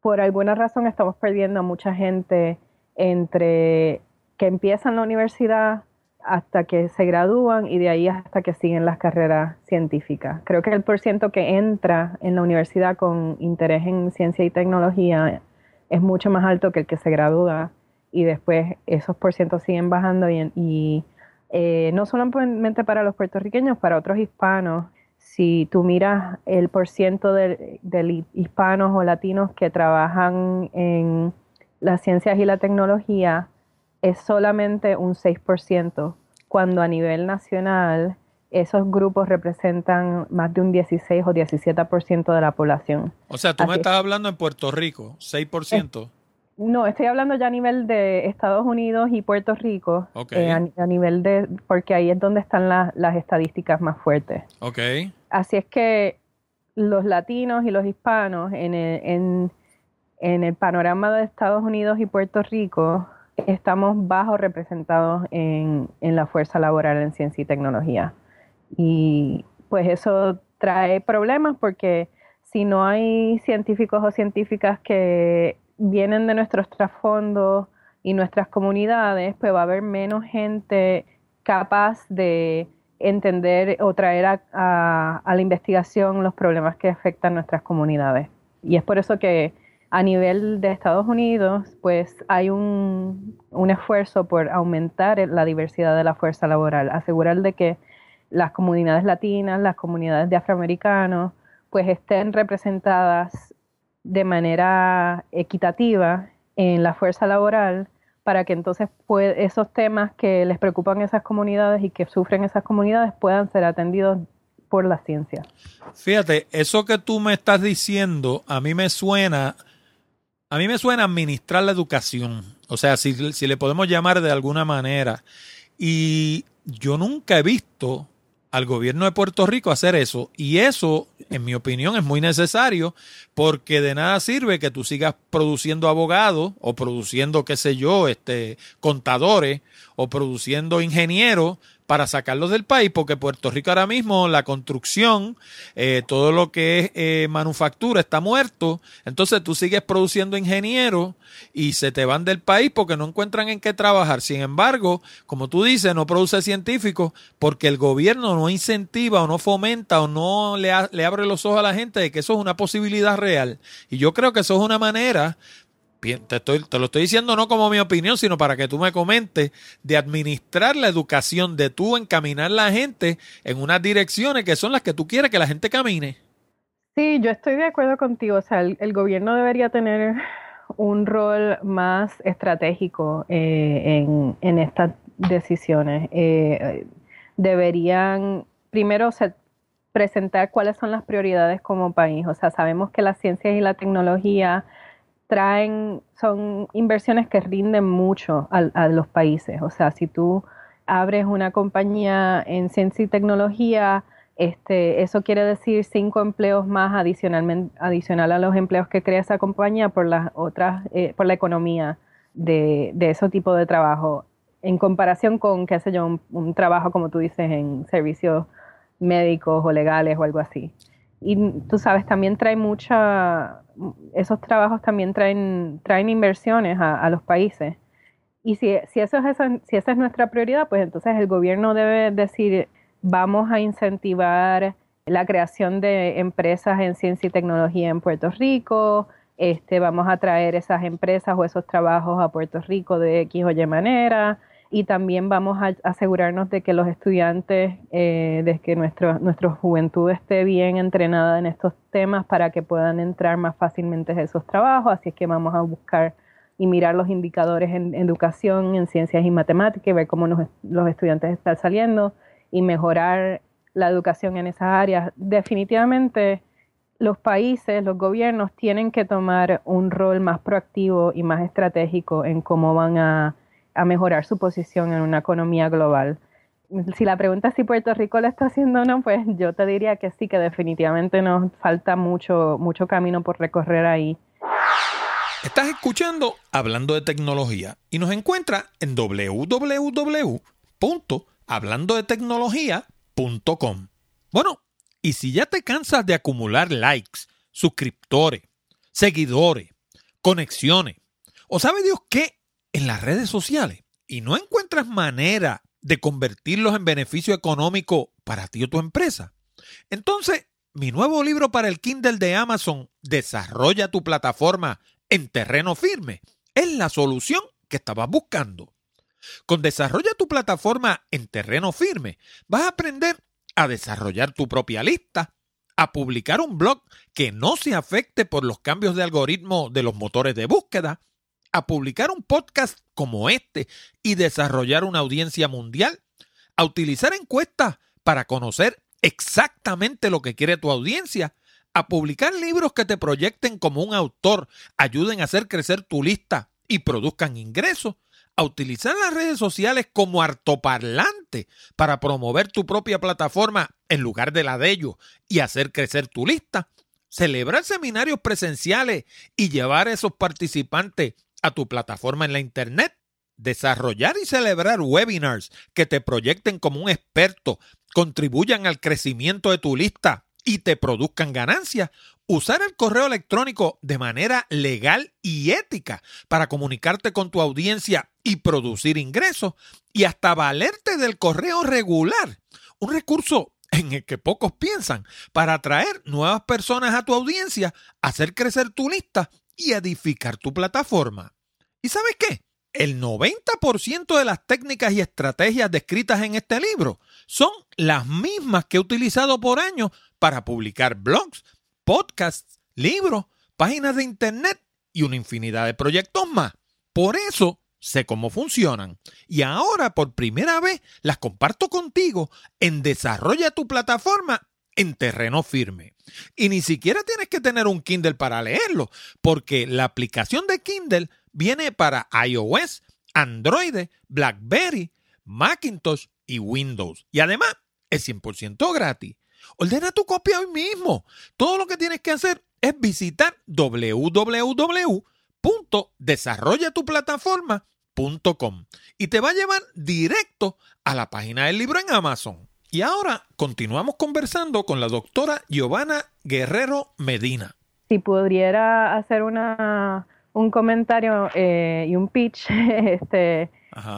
S2: por alguna razón estamos perdiendo a mucha gente entre que empiezan la universidad hasta que se gradúan y de ahí hasta que siguen las carreras científicas. Creo que el porciento que entra en la universidad con interés en ciencia y tecnología es mucho más alto que el que se gradúa y después esos porcientos siguen bajando y, eh, no solamente para los puertorriqueños, para otros hispanos. Si tú miras el porciento de, de hispanos o latinos que trabajan en las ciencias y la tecnología, es solamente un 6%, cuando a nivel nacional esos grupos representan más de un 16 o 17% de la población.
S1: O sea, tú me estás hablando en Puerto Rico, 6%.
S2: No, estoy hablando ya a nivel de Estados Unidos y Puerto Rico, eh, a, nivel de, porque ahí es donde están las estadísticas más fuertes.
S1: Ok.
S2: Así es que los latinos y los hispanos en en, en el panorama de Estados Unidos y Puerto Rico estamos bajo representados en, la fuerza laboral en ciencia y tecnología. Y pues eso trae problemas porque si no hay científicos o científicas que vienen de nuestros trasfondos y nuestras comunidades, pues va a haber menos gente capaz de entender o traer a, a la investigación los problemas que afectan nuestras comunidades. Y es por eso que a nivel de Estados Unidos, pues hay un, esfuerzo por aumentar la diversidad de la fuerza laboral, asegurar de que las comunidades latinas, las comunidades de afroamericanos, pues estén representadas de manera equitativa en la fuerza laboral para que entonces esos temas que les preocupan a esas comunidades y que sufren esas comunidades puedan ser atendidos por la ciencia.
S1: Fíjate, eso que tú me estás diciendo a mí me suena a mí me suena administrar la educación, o sea, si, le podemos llamar de alguna manera. Y yo nunca he visto al gobierno de Puerto Rico hacer eso. Y eso, en mi opinión, es muy necesario porque de nada sirve que tú sigas produciendo abogados o produciendo, qué sé yo, este, contadores o produciendo ingenieros para sacarlos del país, porque Puerto Rico ahora mismo la construcción, eh, todo lo que es eh, manufactura está muerto, entonces tú sigues produciendo ingenieros y se te van del país porque no encuentran en qué trabajar. Sin embargo, como tú dices, no produce científicos porque el gobierno no incentiva o no fomenta o no le, le abre los ojos a la gente de que eso es una posibilidad real. Y yo creo que eso es una manera te, estoy, te lo estoy diciendo no como mi opinión, sino para que tú me comentes, de administrar la educación, de tú encaminar la gente en unas direcciones que son las que tú quieres que la gente camine.
S2: Sí, yo estoy de acuerdo contigo. O sea, el, gobierno debería tener un rol más estratégico eh, en, estas decisiones. Eh, deberían primero presentar cuáles son las prioridades como país. O sea, sabemos que las ciencias y la tecnología traen, son inversiones que rinden mucho a, los países. O sea, si tú abres una compañía en ciencia y tecnología, este, eso quiere decir cinco empleos más adicionalmente, adicional a los empleos que crea esa compañía por las otras, eh, por la economía de, de ese tipo de trabajo, en comparación con, qué sé yo, un, un trabajo como tú dices en servicios médicos o legales o algo así. Y tú sabes, también trae mucha, esos trabajos también traen, traen inversiones a, los países. Y si, si, eso es si esa es nuestra prioridad, pues entonces el gobierno debe decir, vamos a incentivar la creación de empresas en ciencia y tecnología en Puerto Rico, este, vamos a traer esas empresas o esos trabajos a Puerto Rico de X o Y manera, y también vamos a asegurarnos de que los estudiantes, eh, de que nuestro, nuestra juventud esté bien entrenada en estos temas para que puedan entrar más fácilmente a esos trabajos. Así es que vamos a buscar y mirar los indicadores en, educación, en ciencias y matemáticas y ver cómo los estudiantes están saliendo y mejorar la educación en esas áreas. Definitivamente los países, los gobiernos tienen que tomar un rol más proactivo y más estratégico en cómo van a a mejorar su posición en una economía global. Si la pregunta es si Puerto Rico lo está haciendo o no, pues yo te diría que sí, que definitivamente nos falta mucho, mucho camino por recorrer ahí.
S1: Estás escuchando Hablando de Tecnología y nos encuentra en www.hablandodetecnología.com. Bueno, y si ya te cansas de acumular likes, suscriptores, seguidores, conexiones, o sabe Dios qué, en las redes sociales, y no encuentras manera de convertirlos en beneficio económico para ti o tu empresa, entonces mi nuevo libro para el Kindle de Amazon, Desarrolla tu plataforma en terreno firme, es la solución que estabas buscando. Con Desarrolla tu plataforma en terreno firme, vas a aprender a desarrollar tu propia lista, a publicar un blog que no se afecte por los cambios de algoritmo de los motores de búsqueda, a publicar un podcast como este y desarrollar una audiencia mundial, a utilizar encuestas para conocer exactamente lo que quiere tu audiencia, a publicar libros que te proyecten como un autor, ayuden a hacer crecer tu lista y produzcan ingresos, a utilizar las redes sociales como artoparlante para promover tu propia plataforma en lugar de la de ellos y hacer crecer tu lista, celebrar seminarios presenciales y llevar a esos participantes a tu plataforma en la Internet, desarrollar y celebrar webinars que te proyecten como un experto, contribuyan al crecimiento de tu lista y te produzcan ganancias, usar el correo electrónico de manera legal y ética para comunicarte con tu audiencia y producir ingresos y hasta valerte del correo regular, un recurso en el que pocos piensan para atraer nuevas personas a tu audiencia, hacer crecer tu lista y edificar tu plataforma. ¿Y sabes qué? El 90% de las técnicas y estrategias descritas en este libro son las mismas que he utilizado por años para publicar blogs, podcasts, libros, páginas de internet y una infinidad de proyectos más. Por eso sé cómo funcionan y ahora por primera vez las comparto contigo en Desarrolla tu plataforma en terreno firme. Y ni siquiera tienes que tener un Kindle para leerlo, porque la aplicación de Kindle viene para iOS, Android, BlackBerry, Macintosh y Windows. Y además es 100% gratis. Ordena tu copia hoy mismo. Todo lo que tienes que hacer es visitar www.desarrollatuplataforma.com y te va a llevar directo a la página del libro en Amazon. Y ahora continuamos conversando con la doctora Giovanna Guerrero Medina.
S2: Si pudiera hacer una, un comentario eh, y un pitch, este,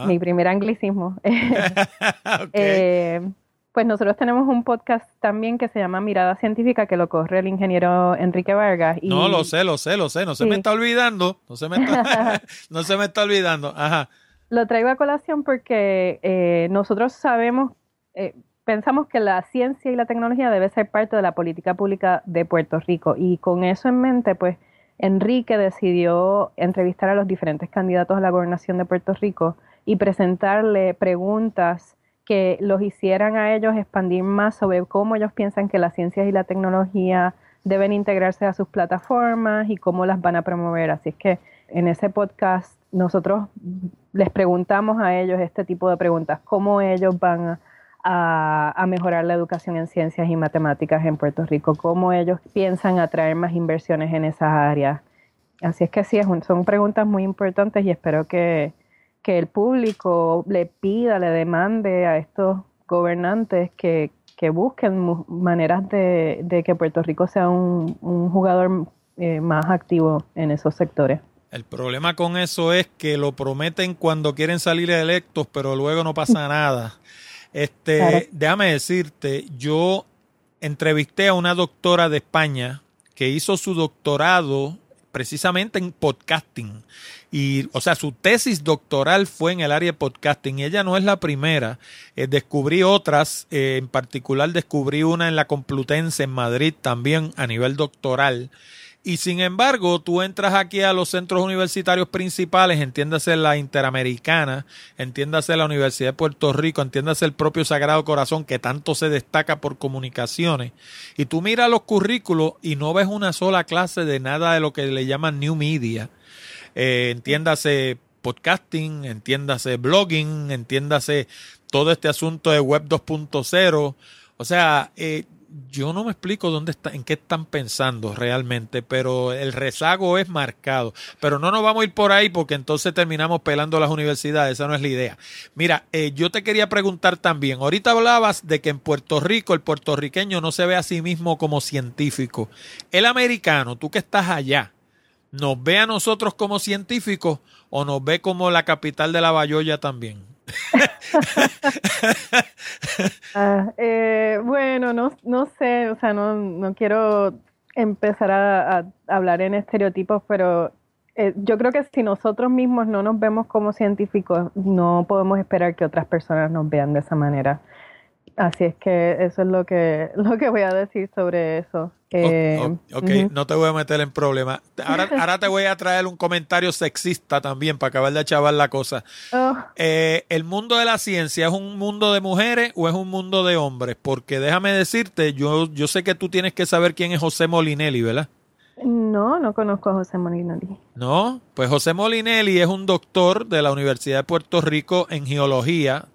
S2: mi primer anglicismo. eh, pues nosotros tenemos un podcast también que se llama Mirada Científica, que lo corre el ingeniero Enrique Vargas.
S1: Y... No, lo sé, lo sé, lo sé, no se me está olvidando, no se me está, no se me está olvidando. Ajá.
S2: Lo traigo a colación porque eh, nosotros sabemos, eh, pensamos que la ciencia y la tecnología debe ser parte de la política pública de Puerto Rico y con eso en mente, pues Enrique decidió entrevistar a los diferentes candidatos a la gobernación de Puerto Rico y presentarle preguntas que los hicieran a ellos expandir más sobre cómo ellos piensan que las ciencias y la tecnología deben integrarse a sus plataformas y cómo las van a promover. Así es que en ese podcast nosotros les preguntamos a ellos este tipo de preguntas, cómo ellos van a, mejorar la educación en ciencias y matemáticas en Puerto Rico, cómo ellos piensan atraer más inversiones en esas áreas. Así es que sí, son preguntas muy importantes y espero que, que el público le pida, le demande a estos gobernantes que, busquen maneras de, que Puerto Rico sea un, jugador eh, más activo en esos sectores.
S1: El problema con eso es que lo prometen cuando quieren salir electos, pero luego no pasa nada. Este, déjame decirte, yo entrevisté a una doctora de España que hizo su doctorado precisamente en podcasting. Y, o sea, su tesis doctoral fue en el área de podcasting y ella no es la primera. Eh, descubrí otras, eh, en particular descubrí una en la Complutense en Madrid también a nivel doctoral. Y sin embargo, tú entras aquí a los centros universitarios principales, entiéndase la Interamericana, entiéndase la Universidad de Puerto Rico, entiéndase el propio Sagrado Corazón, que tanto se destaca por comunicaciones, y tú miras los currículos y no ves una sola clase de nada de lo que le llaman New Media, eh, entiéndase podcasting, entiéndase blogging, entiéndase todo este asunto de web 2.0. O sea, eh, yo no me explico dónde está, en qué están pensando realmente, pero el rezago es marcado. Pero no nos vamos a ir por ahí porque entonces terminamos pelando las universidades, esa no es la idea. Mira, eh, yo te quería preguntar también, ahorita hablabas de que en Puerto Rico el puertorriqueño no se ve a sí mismo como científico. El americano, tú que estás allá, ¿nos ve a nosotros como científicos o nos ve como la capital de la Bayoya también?
S2: Ah, eh, bueno, no, no sé, o sea, no, no quiero empezar a, hablar en estereotipos, pero eh, yo creo que si nosotros mismos no nos vemos como científicos, no podemos esperar que otras personas nos vean de esa manera. Así es que eso es lo que, lo que voy a decir sobre eso.
S1: Eh, ok, no te voy a meter en problemas. Ahora, ahora te voy a traer un comentario sexista también para acabar de chavar la cosa. Oh. Eh, ¿El mundo de la ciencia es un mundo de mujeres o es un mundo de hombres? Porque déjame decirte, yo, yo sé que tú tienes que saber quién es José Molinelli, ¿verdad?
S2: No, no conozco a José Molinelli.
S1: No, pues José Molinelli es un doctor de la Universidad de Puerto Rico en geología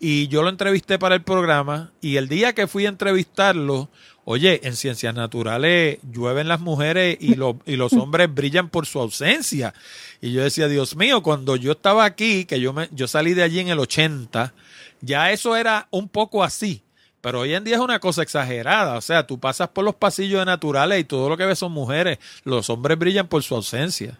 S1: y yo lo entrevisté para el programa y el día que fui a entrevistarlo, Oye, en ciencias naturales llueven las mujeres y, y los hombres brillan por su ausencia. Y yo decía, Dios mío, cuando yo estaba aquí, que yo, me, yo salí de allí en el 80, ya eso era un poco así. Pero hoy en día es una cosa exagerada. O sea, tú pasas por los pasillos de naturales y todo lo que ves son mujeres. Los hombres brillan por su ausencia.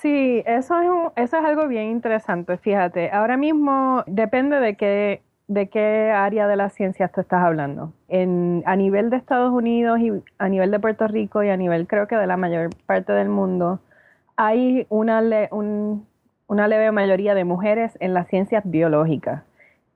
S2: Sí, eso es, eso es algo bien interesante. Fíjate, ahora mismo depende de qué de qué área de la ciencia tú estás hablando. En, a nivel de Estados Unidos y a nivel de Puerto Rico y a nivel creo que de la mayor parte del mundo, hay una, una leve mayoría de mujeres en las ciencias biológicas,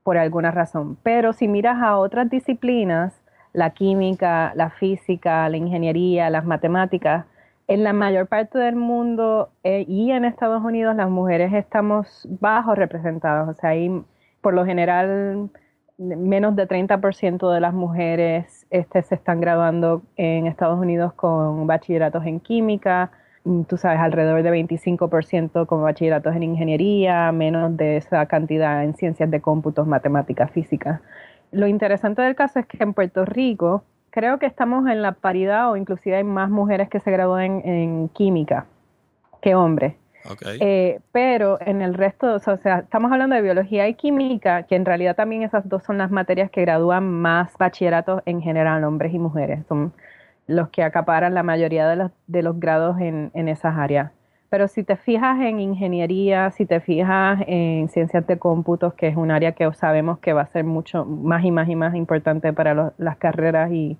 S2: por alguna razón. Pero si miras a otras disciplinas, la química, la física, la ingeniería, las matemáticas, en la mayor parte del mundo eh, y en Estados Unidos las mujeres estamos bajo representadas. O sea, hay por lo general menos de 30% de las mujeres este, se están graduando en Estados Unidos con bachilleratos en química, mm, tú sabes, alrededor de 25% con bachilleratos en ingeniería, menos de esa cantidad en ciencias de cómputos, matemáticas, física. Lo interesante del caso es que en Puerto Rico creo que estamos en la paridad o inclusive hay más mujeres que se gradúan en química que hombres. Eh, pero en el resto, o sea, estamos hablando de biología y química, que en realidad también esas dos son las materias que gradúan más bachilleratos en general, hombres y mujeres. Son los que acaparan la mayoría de los, de los grados en, en esas áreas. Pero si te fijas en ingeniería, si te fijas en ciencias de cómputos, que es un área que sabemos que va a ser mucho más y más y más importante para las carreras y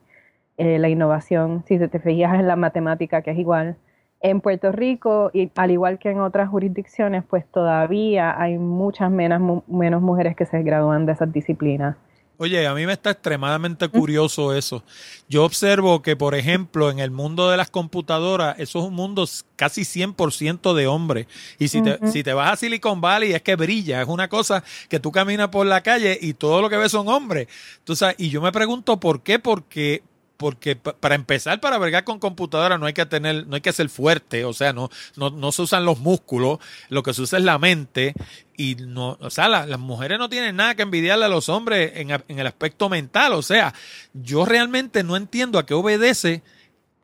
S2: eh, la innovación, si te fijas en la matemática, que es igual, en Puerto Rico, y al igual que en otras jurisdicciones, pues todavía hay muchas menos, menos mujeres que se gradúan de esas disciplinas.
S1: Oye, a mí me está extremadamente curioso eso. Yo observo que, por ejemplo, en el mundo de las computadoras, eso es un mundo casi 100% de hombres. Y si, te, si te vas a Silicon Valley, es que brilla. Es una cosa que tú caminas por la calle y todo lo que ves son hombres. Tú y yo me pregunto por qué, porque porque para empezar, para bregar con computadora no hay que tener, no hay que ser fuerte, o sea, no, no, se usan los músculos, lo que se usa es la mente, y no, o sea, las mujeres no tienen nada que envidiarle a los hombres en, en el aspecto mental, o sea, yo realmente no entiendo a qué obedece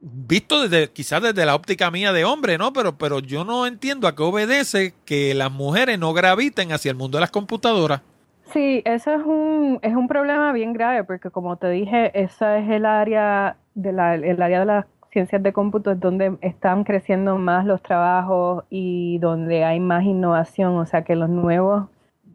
S1: visto desde quizás desde la óptica mía de hombre, ¿no? Pero, pero yo no entiendo a qué obedece que las mujeres no graviten hacia el mundo de las computadoras.
S2: Sí, eso es un, es un problema bien grave porque como te dije, esa es el área de la, el área de las ciencias de cómputo es donde están creciendo más los trabajos y donde hay más innovación, o sea que los nuevos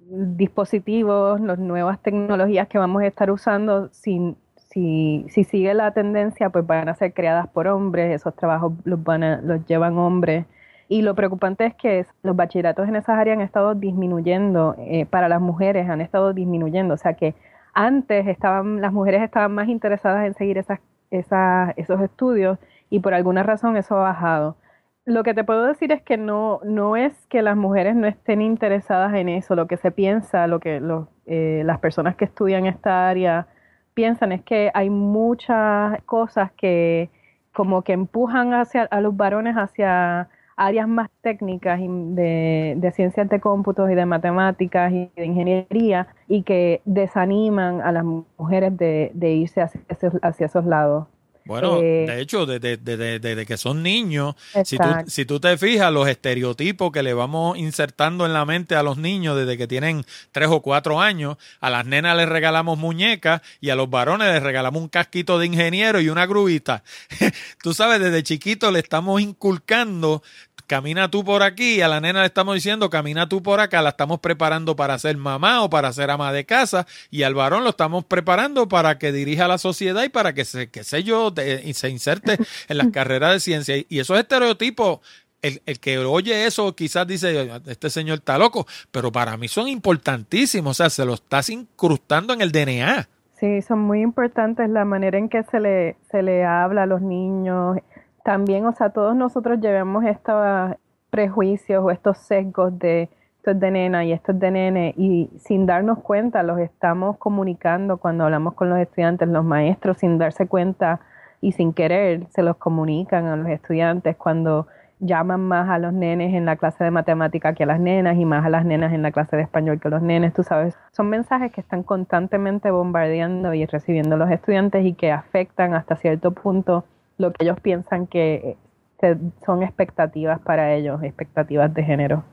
S2: dispositivos, las nuevas tecnologías que vamos a estar usando, si, si, si sigue la tendencia, pues van a ser creadas por hombres, esos trabajos los, van a, los llevan hombres y lo preocupante es que los bachilleratos en esas áreas han estado disminuyendo, eh, para las mujeres han estado disminuyendo, o sea que antes estaban, las mujeres estaban más interesadas en seguir esas, esos estudios y por alguna razón eso ha bajado. Lo que te puedo decir es que no, no es que las mujeres no estén interesadas en eso, lo que se piensa, lo que eh, las personas que estudian esta área piensan es que hay muchas cosas que como que empujan hacia, a los varones hacia áreas más técnicas de, de, ciencias de cómputos y de matemáticas y de ingeniería y que desaniman a las mujeres de, irse hacia, hacia esos lados.
S1: Bueno, eh, de hecho, desde, que son niños, si tú, si tú te fijas, los estereotipos que le vamos insertando en la mente a los niños desde que tienen tres o cuatro años, a las nenas les regalamos muñecas y a los varones les regalamos un casquito de ingeniero y una grubita. tú sabes, desde chiquito le estamos inculcando camina tú por aquí, a la nena le estamos diciendo, camina tú por acá, la estamos preparando para ser mamá o para ser ama de casa, y al varón lo estamos preparando para que dirija la sociedad y para que se, que sé yo, y se inserte en las carreras de ciencia. Y esos estereotipos, el, el, que oye eso quizás dice, este señor está loco, pero para mí son importantísimos, o sea, se lo estás incrustando en el DNA.
S2: Sí, son muy importantes la manera en que se le, se le habla a los niños, también, o sea, todos nosotros llevamos estos prejuicios o estos sesgos de esto es de nena y esto es de nene y sin darnos cuenta los estamos comunicando cuando hablamos con los estudiantes, los maestros sin darse cuenta y sin querer se los comunican a los estudiantes cuando llaman más a los nenes en la clase de matemática que a las nenas y más a las nenas en la clase de español que a los nenes, tú sabes, son mensajes que están constantemente bombardeando y recibiendo los estudiantes y que afectan hasta cierto punto lo que ellos piensan que eh, son expectativas para ellos, expectativas de género.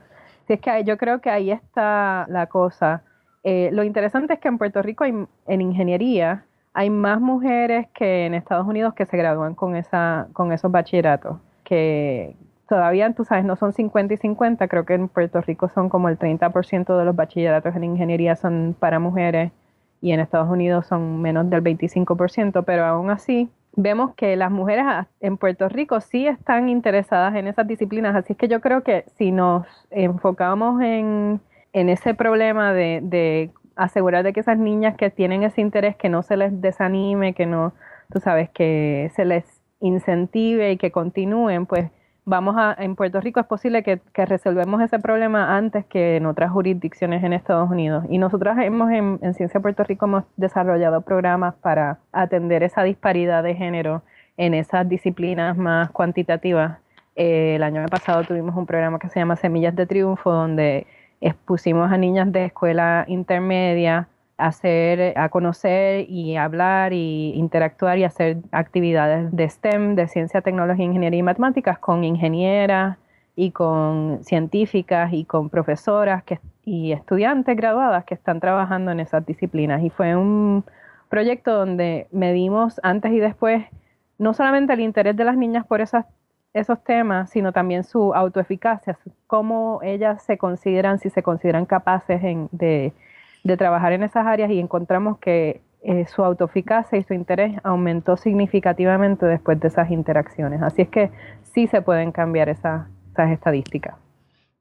S2: Si es que yo creo que ahí está la cosa. Eh, lo interesante es que en Puerto Rico en ingeniería hay más mujeres que en Estados Unidos que se gradúan con esa con esos bachilleratos que todavía tú sabes no son 50 y 50 creo que en Puerto Rico son como el 30% de los bachilleratos en ingeniería son para mujeres y en Estados Unidos son menos del 25% pero aún así vemos que las mujeres en Puerto Rico sí están interesadas en esas disciplinas, así que yo creo que si nos enfocamos en, ese problema de, de asegurar de que esas niñas que tienen ese interés, que no se les desanime, que no, tú sabes, que se les incentive y que continúen, pues vamos a, en Puerto Rico es posible que, que, resolvemos ese problema antes que en otras jurisdicciones en Estados Unidos. Y nosotros hemos en, Ciencia Puerto Rico hemos desarrollado programas para atender esa disparidad de género en esas disciplinas más cuantitativas. Eh, el año pasado tuvimos un programa que se llama Semillas de Triunfo, donde expusimos a niñas de escuela intermedia hacer, a conocer y hablar y interactuar y hacer actividades de STEM, de ciencia, tecnología, ingeniería y matemáticas con ingenieras y con científicas y con profesoras y estudiantes graduadas que están trabajando en esas disciplinas. Y fue un proyecto donde medimos antes y después no solamente el interés de las niñas por esas, esos temas, sino también su autoeficacia, cómo ellas se consideran, si se consideran capaces de de trabajar en esas áreas y encontramos que eh, su autoeficacia y su interés aumentó significativamente después de esas interacciones. Así es que sí se pueden cambiar esas estadísticas.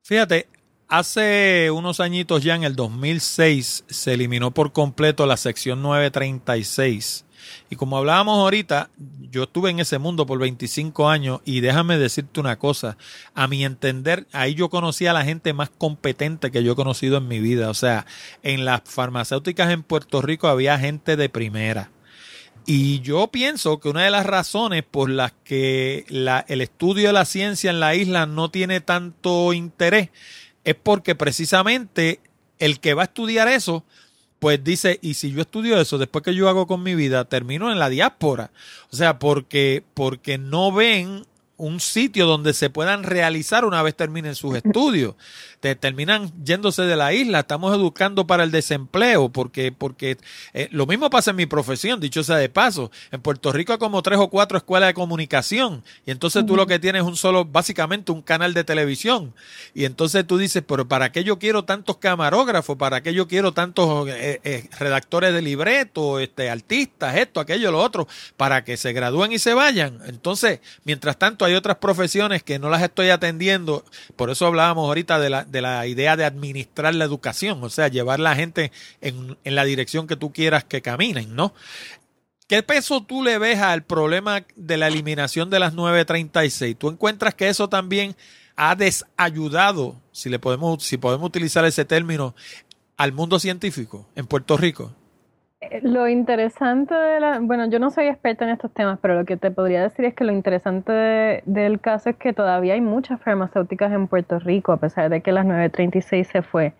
S1: Fíjate, hace unos añitos ya en el 2006 se eliminó por completo la sección 936 y como hablábamos ahorita, yo estuve en ese mundo por 25 años y déjame decirte una cosa, a mi entender, ahí yo conocí a la gente más competente que yo he conocido en mi vida. O sea, en las farmacéuticas en Puerto Rico había gente de primera. Y yo pienso que una de las razones por las que el estudio de la ciencia en la isla no tiene tanto interés es porque precisamente el que va a estudiar eso pues dice, y si yo estudio eso, después que yo hago con mi vida, termino en la diáspora. O sea, porque, porque no ven un sitio donde se puedan realizar una vez terminen sus estudios. Te terminan yéndose de la isla, estamos educando para el desempleo, porque, porque eh, lo mismo pasa en mi profesión, dicho sea de paso. En Puerto Rico hay como tres o cuatro escuelas de comunicación, y entonces tú lo que tienes es un solo, básicamente un canal de televisión. Y entonces tú dices, pero ¿para qué yo quiero tantos camarógrafos? ¿Para qué yo quiero tantos eh, eh, redactores de libreto, este, artistas, esto, aquello, lo otro? Para que se gradúen y se vayan. Entonces, mientras tanto hay otras profesiones que no las estoy atendiendo, por eso hablábamos ahorita de la, de la idea de administrar la educación, o sea, llevar la gente en, en la dirección que tú quieras que caminen, ¿no? ¿Qué peso tú le ves al problema de la eliminación de las 936? ¿Tú encuentras que eso también ha desayudado, si le podemos, si podemos utilizar ese término, al mundo científico en Puerto Rico?
S2: Lo interesante de la, bueno, yo no soy experta en estos temas, pero lo que te podría decir es que lo interesante del caso es que todavía hay muchas farmacéuticas en Puerto Rico, a pesar de que las 936 se fue.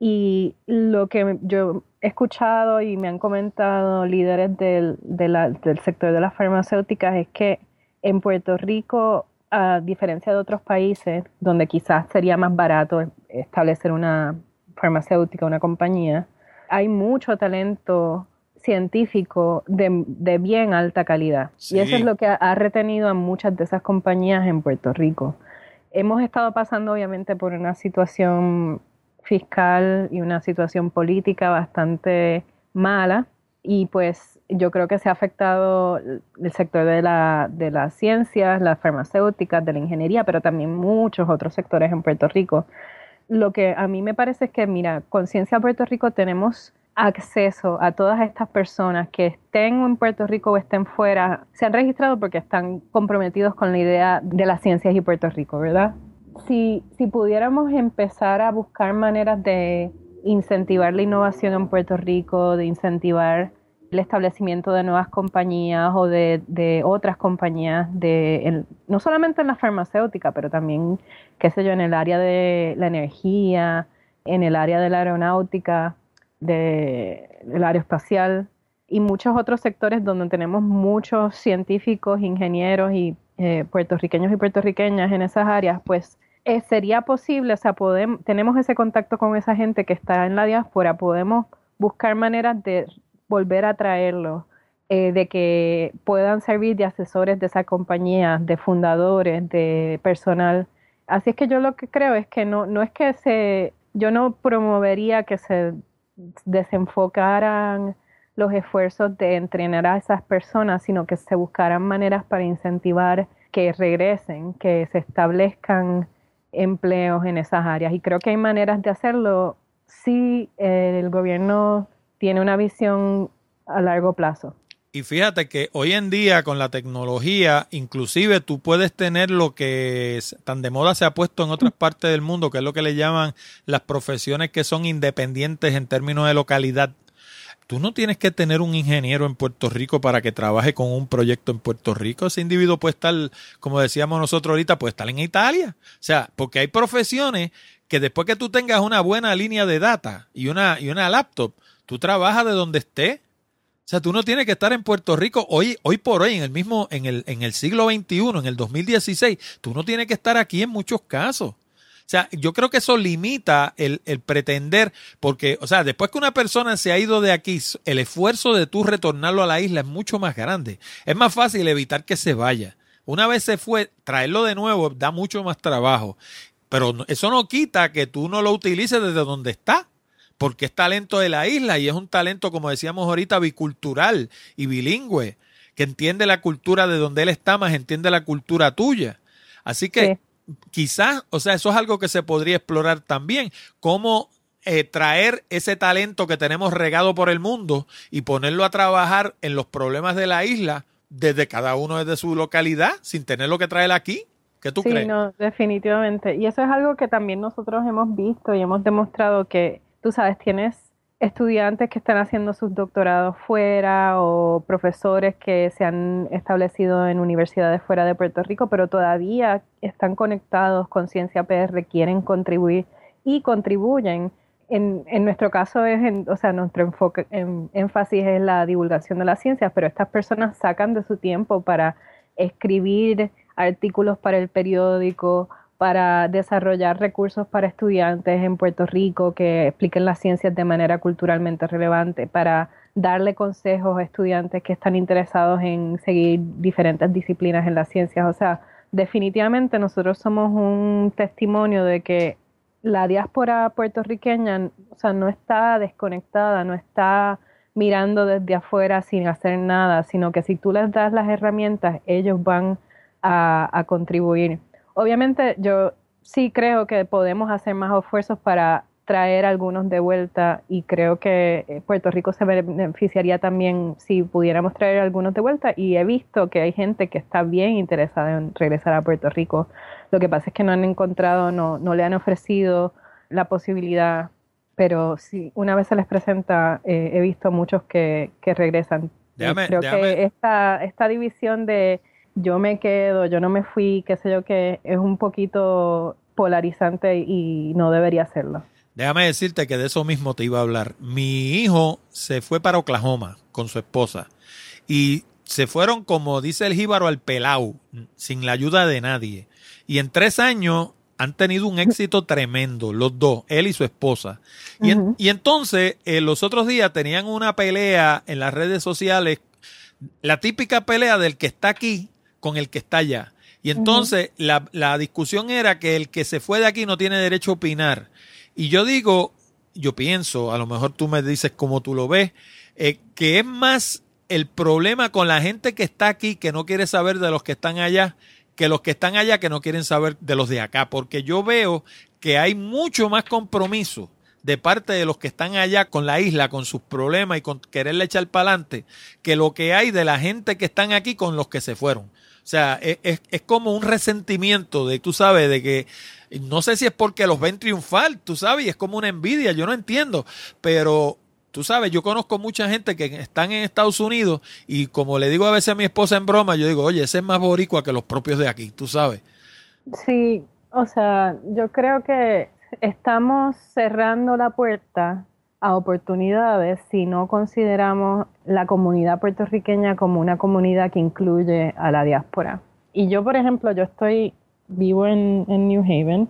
S2: Y lo que yo he escuchado y me han comentado líderes del, del sector de las farmacéuticas es que en Puerto Rico, a diferencia de otros países, donde quizás sería más barato establecer una farmacéutica, una compañía, hay mucho talento científico de, bien alta calidad. Y eso es lo que ha, retenido a muchas de esas compañías en Puerto Rico. Hemos estado pasando obviamente por una situación fiscal y una situación política bastante mala y pues yo creo que se ha afectado el sector de, la, de las ciencias, las farmacéuticas, de la ingeniería, pero también muchos otros sectores en Puerto Rico lo que a mí me parece es que, mira, Conciencia Puerto Rico tenemos acceso a todas estas personas que estén en Puerto Rico o estén fuera, se han registrado porque están comprometidos con la idea de las ciencias y Puerto Rico, ¿verdad? Si, si pudiéramos empezar a buscar maneras de incentivar la innovación en Puerto Rico, de incentivar el establecimiento de nuevas compañías o de, otras compañías, de, no solamente en la farmacéutica, pero también, qué sé yo, en el área de la energía, en el área de la aeronáutica, del de, aeroespacial y muchos otros sectores donde tenemos muchos científicos, ingenieros y eh, puertorriqueños y puertorriqueñas en esas áreas, pues eh, sería posible, o sea, podemos, tenemos ese contacto con esa gente que está en la diáspora, podemos buscar maneras de volver a traerlos, eh, de que puedan servir de asesores de esa compañía, de fundadores, de personal. Así es que yo lo que creo es que no, no es que se, yo no promovería que se desenfocaran los esfuerzos de entrenar a esas personas, sino que se buscaran maneras para incentivar que regresen, que se establezcan empleos en esas áreas. Y creo que hay maneras de hacerlo si el gobierno tiene una visión a largo plazo.
S1: Y fíjate que hoy en día con la tecnología, inclusive tú puedes tener lo que tan de moda se ha puesto en otras partes del mundo, que es lo que le llaman las profesiones que son independientes en términos de localidad. Tú no tienes que tener un ingeniero en Puerto Rico para que trabaje con un proyecto en Puerto Rico. Ese individuo puede estar, como decíamos nosotros ahorita, puede estar en Italia. O sea, porque hay profesiones que después que tú tengas una buena línea de data y una, y una laptop, Tú trabajas de donde esté. O sea, tú no tienes que estar en Puerto Rico hoy, hoy por hoy, en el mismo, en el, en el siglo XXI, en el 2016. Tú no tienes que estar aquí en muchos casos. O sea, yo creo que eso limita el, el, pretender, porque, o sea, después que una persona se ha ido de aquí, el esfuerzo de tú retornarlo a la isla es mucho más grande. Es más fácil evitar que se vaya. Una vez se fue, traerlo de nuevo da mucho más trabajo. Pero eso no quita que tú no lo utilices desde donde está porque es talento de la isla y es un talento, como decíamos ahorita, bicultural y bilingüe, que entiende la cultura de donde él está, más entiende la cultura tuya. Así que quizás, o sea, eso es algo que se podría explorar también, cómo eh, traer ese talento que tenemos regado por el mundo y ponerlo a trabajar en los problemas de la isla desde cada uno desde su localidad, sin tenerlo que traer aquí. ¿Qué tú crees?
S2: No, definitivamente. Y eso es algo que también nosotros hemos visto y hemos demostrado que tú sabes, tienes estudiantes que están haciendo sus doctorados fuera o profesores que se han establecido en universidades fuera de Puerto Rico, pero todavía están conectados con Ciencia PR, quieren contribuir y contribuyen. En, en nuestro caso es, o sea, nuestro enfoque, en, énfasis es la divulgación de las ciencias, pero estas personas sacan de su tiempo para escribir artículos para el periódico, para desarrollar recursos para estudiantes en Puerto Rico que expliquen las ciencias de manera culturalmente relevante, para darle consejos a estudiantes que están interesados en seguir diferentes disciplinas en las ciencias. O sea, definitivamente nosotros somos un testimonio de que la diáspora puertorriqueña o sea, no está desconectada, no está mirando desde afuera sin hacer nada, sino que si tú les das las herramientas, ellos van a, a contribuir obviamente yo sí creo que podemos hacer más esfuerzos para traer algunos de vuelta y creo que eh, Puerto Rico se beneficiaría también si pudiéramos traer algunos de vuelta y he visto que hay gente que está bien interesada en regresar a Puerto Rico. Lo que pasa es que no han encontrado, no, no le han ofrecido la posibilidad pero sí, una vez se les presenta, eh, he visto muchos que, que regresan. Creo que esta, esta división de yo me quedo, yo no me fui, qué sé yo, que es un poquito polarizante y no debería serlo.
S1: Déjame decirte que de eso mismo te iba a hablar. Mi hijo se fue para Oklahoma con su esposa y se fueron, como dice el jíbaro, al pelau, sin la ayuda de nadie. Y en tres años han tenido un éxito tremendo, los dos, él y su esposa. Y, entonces, eh, los otros días tenían una pelea en las redes sociales, la típica pelea del que está aquí con el que está allá. Y entonces la, la, discusión era que el que se fue de aquí no tiene derecho a opinar. Y yo digo, yo pienso, a lo mejor tú me dices cómo tú lo ves, eh, que es más el problema con la gente que está aquí que no quiere saber de los que están allá que los que están allá que no quieren saber de los de acá, porque yo veo que hay mucho más compromiso de parte de los que están allá con la isla, con sus problemas y con quererle echar para adelante, que lo que hay de la gente que están aquí con los que se fueron. O sea, es, es como un resentimiento de, tú sabes, de que no sé si es porque los ven triunfar, tú sabes, y es como una envidia, yo no entiendo, pero tú sabes, yo conozco mucha gente que están en Estados Unidos y como le digo a veces a mi esposa en broma, yo digo, oye, ese es más boricua que los propios de aquí, tú sabes.
S2: Sí, o sea, yo creo que estamos cerrando la puerta a oportunidades si no consideramos la comunidad puertorriqueña como una comunidad que incluye a la diáspora. Y yo, por ejemplo, yo estoy vivo en, New Haven,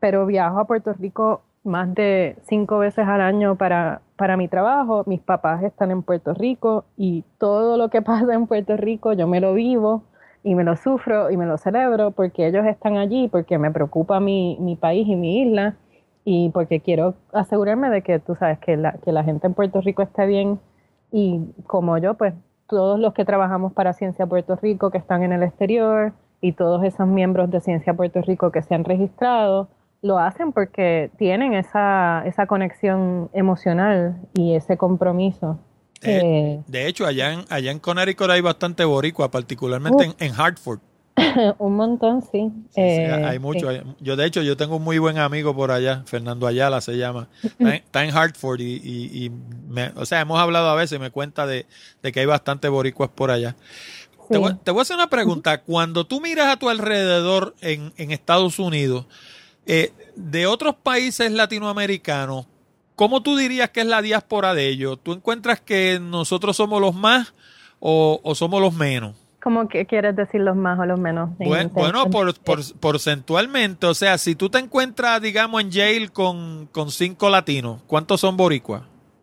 S2: pero viajo a Puerto Rico más de cinco veces al año para, para mi trabajo. Mis papás están en Puerto Rico y todo lo que pasa en Puerto Rico yo me lo vivo y me lo sufro y me lo celebro porque ellos están allí, porque me preocupa mi, mi país y mi isla y porque quiero asegurarme de que tú sabes que la, que la gente en Puerto Rico esté bien y como yo, pues todos los que trabajamos para Ciencia Puerto Rico que están en el exterior, y todos esos miembros de Ciencia Puerto Rico que se han registrado lo hacen porque tienen esa, esa conexión emocional y ese compromiso.
S1: De, eh, hecho, allá en, allá en Connecticut hay bastante boricua, particularmente en, Hartford.
S2: un montón, sí.
S1: Eh, hay mucho. Yo, de hecho, yo tengo un muy buen amigo por allá, Fernando Ayala se llama. Está en, Hartford y, y, o sea, hemos hablado a veces y me cuenta de, de que hay bastante boricuas por allá. Te, voy, a hacer una pregunta. Cuando tú miras a tu alrededor en, Estados Unidos, eh, de otros países latinoamericanos, ¿cómo tú dirías que es la diáspora de ellos? ¿Tú encuentras que nosotros somos los más o, somos los menos?
S2: ¿Cómo que quieres decir los más o los menos?
S1: Bueno, por, porcentualmente, o sea, si tú te encuentras, digamos, en Yale con, con cinco latinos, ¿cuántos son boricuas?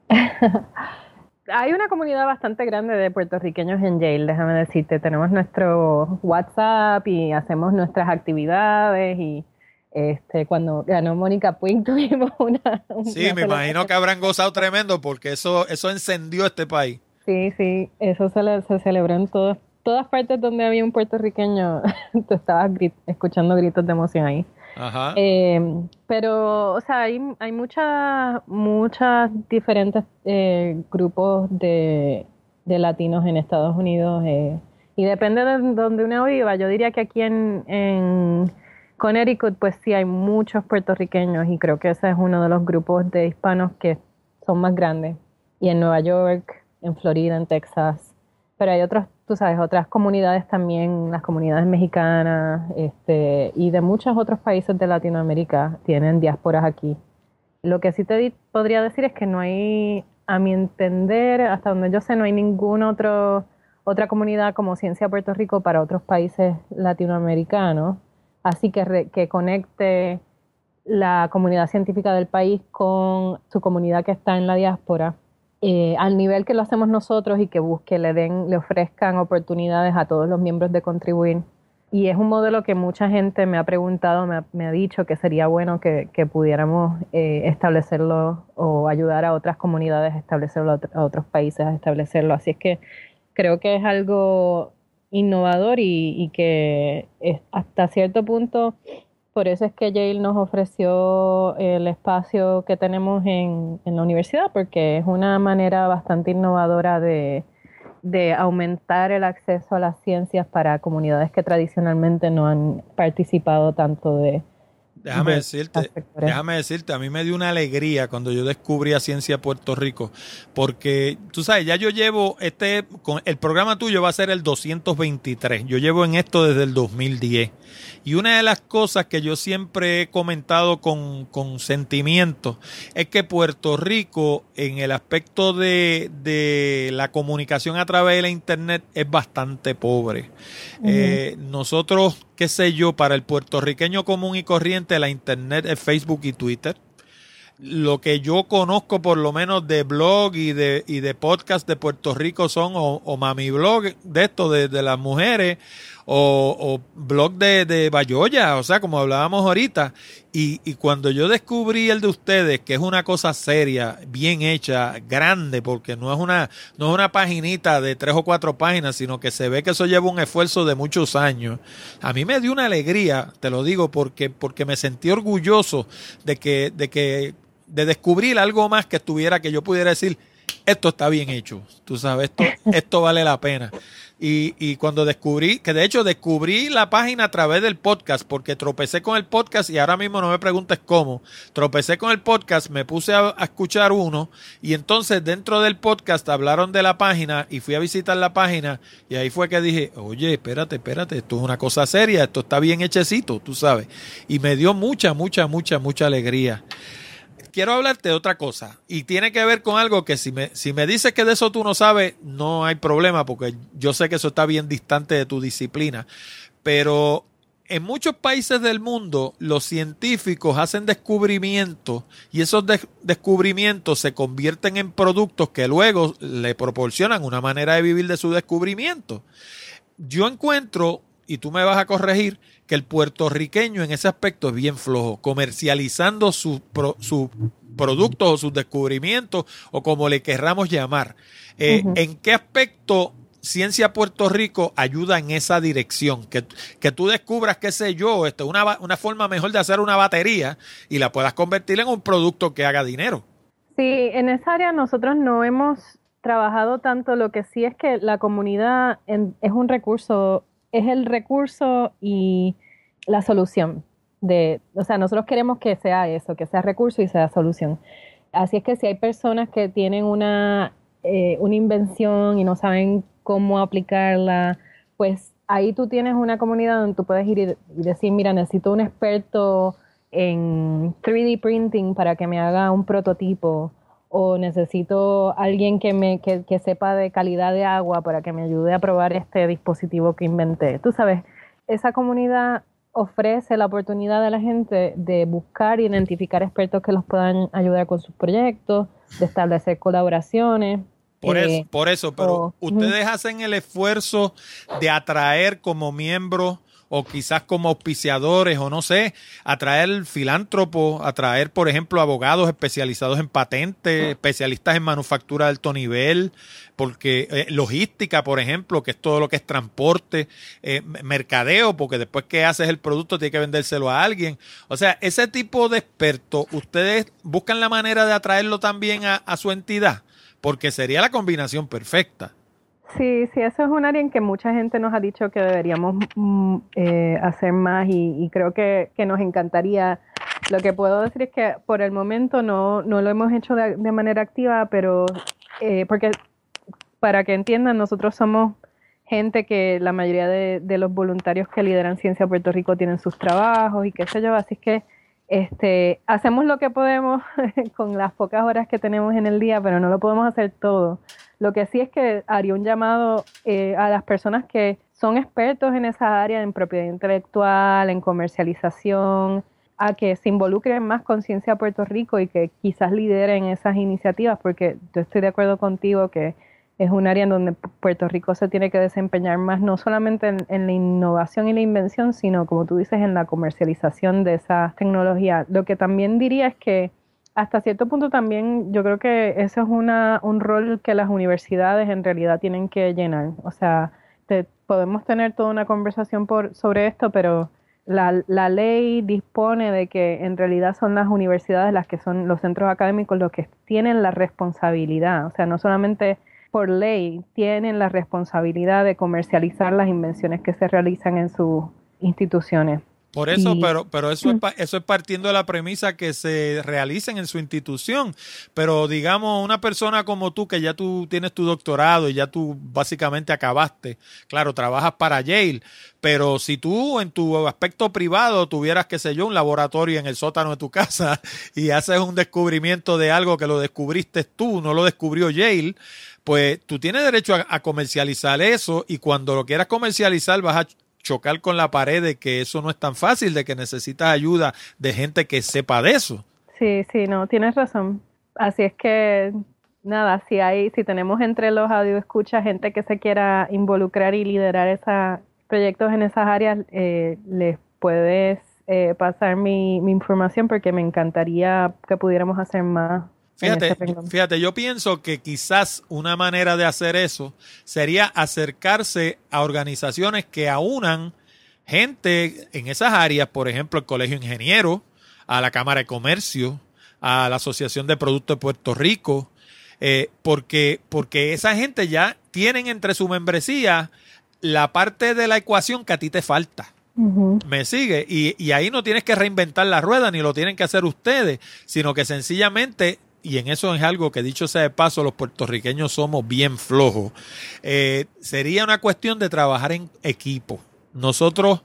S2: hay una comunidad bastante grande de puertorriqueños en Yale, déjame decirte. Tenemos nuestro WhatsApp y hacemos nuestras actividades y este cuando ganó Mónica Puig tuvimos una...
S1: sí, me imagino que habrán gozado tremendo porque eso eso encendió este país.
S2: Sí, sí, eso se, se celebró en todas todas partes donde había un puertorriqueño. Tú estabas escuchando gritos de emoción ahí. Ajá. Eh, pero, o sea, hay, hay muchas, muchas diferentes eh, grupos de, de, latinos en Estados Unidos eh, y depende de donde uno viva. Yo diría que aquí en, en Connecticut, pues sí hay muchos puertorriqueños y creo que ese es uno de los grupos de hispanos que son más grandes. Y en Nueva York, en Florida, en Texas. Pero hay otros tú sabes, otras comunidades también, las comunidades mexicanas este, y de muchos otros países de Latinoamérica tienen diásporas aquí. Lo que sí te podría decir es que no hay, a mi entender, hasta donde yo sé, no hay ninguna otra comunidad como Ciencia Puerto Rico para otros países latinoamericanos, así que, que conecte la comunidad científica del país con su comunidad que está en la diáspora eh, al nivel que lo hacemos nosotros y que busque, le den, le ofrezcan oportunidades a todos los miembros de contribuir. Y es un modelo que mucha gente me ha preguntado, me ha, dicho que sería bueno que, pudiéramos eh, establecerlo o ayudar a otras comunidades a establecerlo, a otros países a establecerlo. Así es que creo que es algo innovador y, y que hasta cierto punto por eso es que Yale nos ofreció el espacio que tenemos en, la universidad, porque es una manera bastante innovadora de, aumentar el acceso a las ciencias para comunidades que tradicionalmente no han participado tanto de,
S1: Déjame decirte, déjame decirte, a mí me dio una alegría cuando yo descubrí a Ciencia Puerto Rico, porque tú sabes, ya yo llevo este, el programa tuyo va a ser el 223, yo llevo en esto desde el 2010, y una de las cosas que yo siempre he comentado con, con sentimiento es que Puerto Rico, en el aspecto de, de la comunicación a través de la Internet, es bastante pobre. Eh, nosotros, qué sé yo, para el puertorriqueño común y corriente, la Internet es Facebook y Twitter. Lo que yo conozco por lo menos de blog y de, y de podcast de Puerto Rico son o, mami blog de esto de, de las mujeres o, blog de, de Bayoya, o sea, como hablábamos ahorita. Y, y, cuando yo descubrí el de ustedes, que es una cosa seria, bien hecha, grande, porque no es una, no es una paginita de tres o cuatro páginas, sino que se ve que eso lleva un esfuerzo de muchos años. A mí me dio una alegría, te lo digo, porque, porque me sentí orgulloso de que, de que, de descubrir algo más que estuviera, que yo pudiera decir, esto está bien hecho, tú sabes, esto, esto vale la pena. Y, y, cuando descubrí, que de hecho descubrí la página a través del podcast, porque tropecé con el podcast y ahora mismo no me preguntes cómo, tropecé con el podcast, me puse a, escuchar uno y entonces dentro del podcast hablaron de la página y fui a visitar la página y ahí fue que dije, oye, espérate, espérate, esto es una cosa seria, esto está bien hechecito, tú sabes. Y me dio mucha, mucha, mucha, mucha alegría quiero hablarte de otra cosa y tiene que ver con algo que si me, si me dices que de eso tú no sabes, no hay problema porque yo sé que eso está bien distante de tu disciplina, pero en muchos países del mundo los científicos hacen descubrimientos y esos descubrimientos se convierten en productos que luego le proporcionan una manera de vivir de su descubrimiento. Yo encuentro, y tú me vas a corregir, que el puertorriqueño en ese aspecto es bien flojo, comercializando sus productos o sus descubrimientos o como le querramos llamar. Eh, ¿En qué aspecto Ciencia Puerto Rico ayuda en esa dirección? Que, que tú descubras, qué sé yo, este, una, una forma mejor de hacer una batería y la puedas convertir en un producto que haga dinero.
S2: Sí, en esa área nosotros no hemos trabajado tanto, lo que sí es que la comunidad es un recurso es el recurso y la solución. De, o sea, nosotros queremos que sea eso, que sea recurso y sea solución. Así es que si hay personas que tienen una, eh, una invención y no saben cómo aplicarla, pues ahí tú tienes una comunidad donde tú puedes ir y, decir, mira, necesito un experto en 3D printing para que me haga un prototipo o necesito alguien que me que, sepa de calidad de agua para que me ayude a probar este dispositivo que inventé. Tú sabes, esa comunidad ofrece la oportunidad a la gente de buscar e identificar expertos que los puedan ayudar con sus proyectos, de establecer colaboraciones.
S1: Por, eso, eh, por eso, pero ustedes hacen el esfuerzo de atraer como miembros o quizás como auspiciadores o no sé, atraer filántropos, atraer, por ejemplo, abogados especializados en patentes, especialistas en manufactura de alto nivel, porque eh, logística, por ejemplo, que es todo lo que es transporte, eh, mercadeo, porque después que haces el producto tiene que vendérselo a alguien. O sea, ese tipo de expertos, ustedes buscan la manera de atraerlo también a su entidad, porque sería la combinación perfecta.
S2: Sí, sí, eso es un área en que mucha gente nos ha dicho que deberíamos mm, eh, hacer más y, creo que, nos encantaría. Lo que puedo decir es que por el momento no, no lo hemos hecho de, manera activa, pero eh, porque para que entiendan, nosotros somos gente que la mayoría de, de, los voluntarios que lideran Ciencia Puerto Rico tienen sus trabajos y qué sé yo, así que este, hacemos lo que podemos con las pocas horas que tenemos en el día, pero no lo podemos hacer todo. Lo que sí es que haría un llamado eh, a las personas que son expertos en esa área, en propiedad intelectual, en comercialización, a que se involucren más con Ciencia Puerto Rico y que quizás lideren esas iniciativas, porque yo estoy de acuerdo contigo que es un área en donde Puerto Rico se tiene que desempeñar más, no solamente en, la innovación y la invención, sino, como tú dices, en la comercialización de esa tecnología. Lo que también diría es que hasta cierto punto también yo creo que eso es una, un rol que las universidades en realidad tienen que llenar. O sea, podemos tener toda una conversación por, sobre esto, pero la, la ley dispone de que en realidad son las universidades las que son los centros académicos los que tienen la responsabilidad. O sea, no solamente por ley tienen la responsabilidad de comercializar las invenciones que se realizan en sus instituciones.
S1: Por eso, pero, pero eso, es, mm. eso es partiendo de la premisa que se realicen en su institución. Pero digamos, una persona como tú, que ya tú tienes tu doctorado y ya tú básicamente acabaste, claro, trabajas para Yale, pero si tú en tu aspecto privado tuvieras, qué sé yo, un laboratorio en el sótano de tu casa y haces un descubrimiento de algo que lo descubriste tú, no lo descubrió Yale, pues tú tienes derecho a, a comercializar eso y cuando lo quieras comercializar vas a chocar con la pared de que eso no es tan fácil, de que necesitas ayuda de gente que sepa de eso.
S2: Sí, sí, no, tienes razón. Así es que, nada, si hay, si tenemos entre los audio escucha gente que se quiera involucrar y liderar esos proyectos en esas áreas, eh, les puedes eh, pasar mi, mi información porque me encantaría que pudiéramos hacer más
S1: Fíjate, fíjate, yo pienso que quizás una manera de hacer eso sería acercarse a organizaciones que aunan gente en esas áreas, por ejemplo, el Colegio Ingeniero, a la Cámara de Comercio, a la Asociación de Productos de Puerto Rico, eh, porque, porque esa gente ya tienen entre su membresía la parte de la ecuación que a ti te falta. Me sigue. Y, y, ahí no tienes que reinventar la rueda, ni lo tienen que hacer ustedes, sino que sencillamente y en eso es algo que dicho sea de paso, los puertorriqueños somos bien flojos, eh, sería una cuestión de trabajar en equipo. Nosotros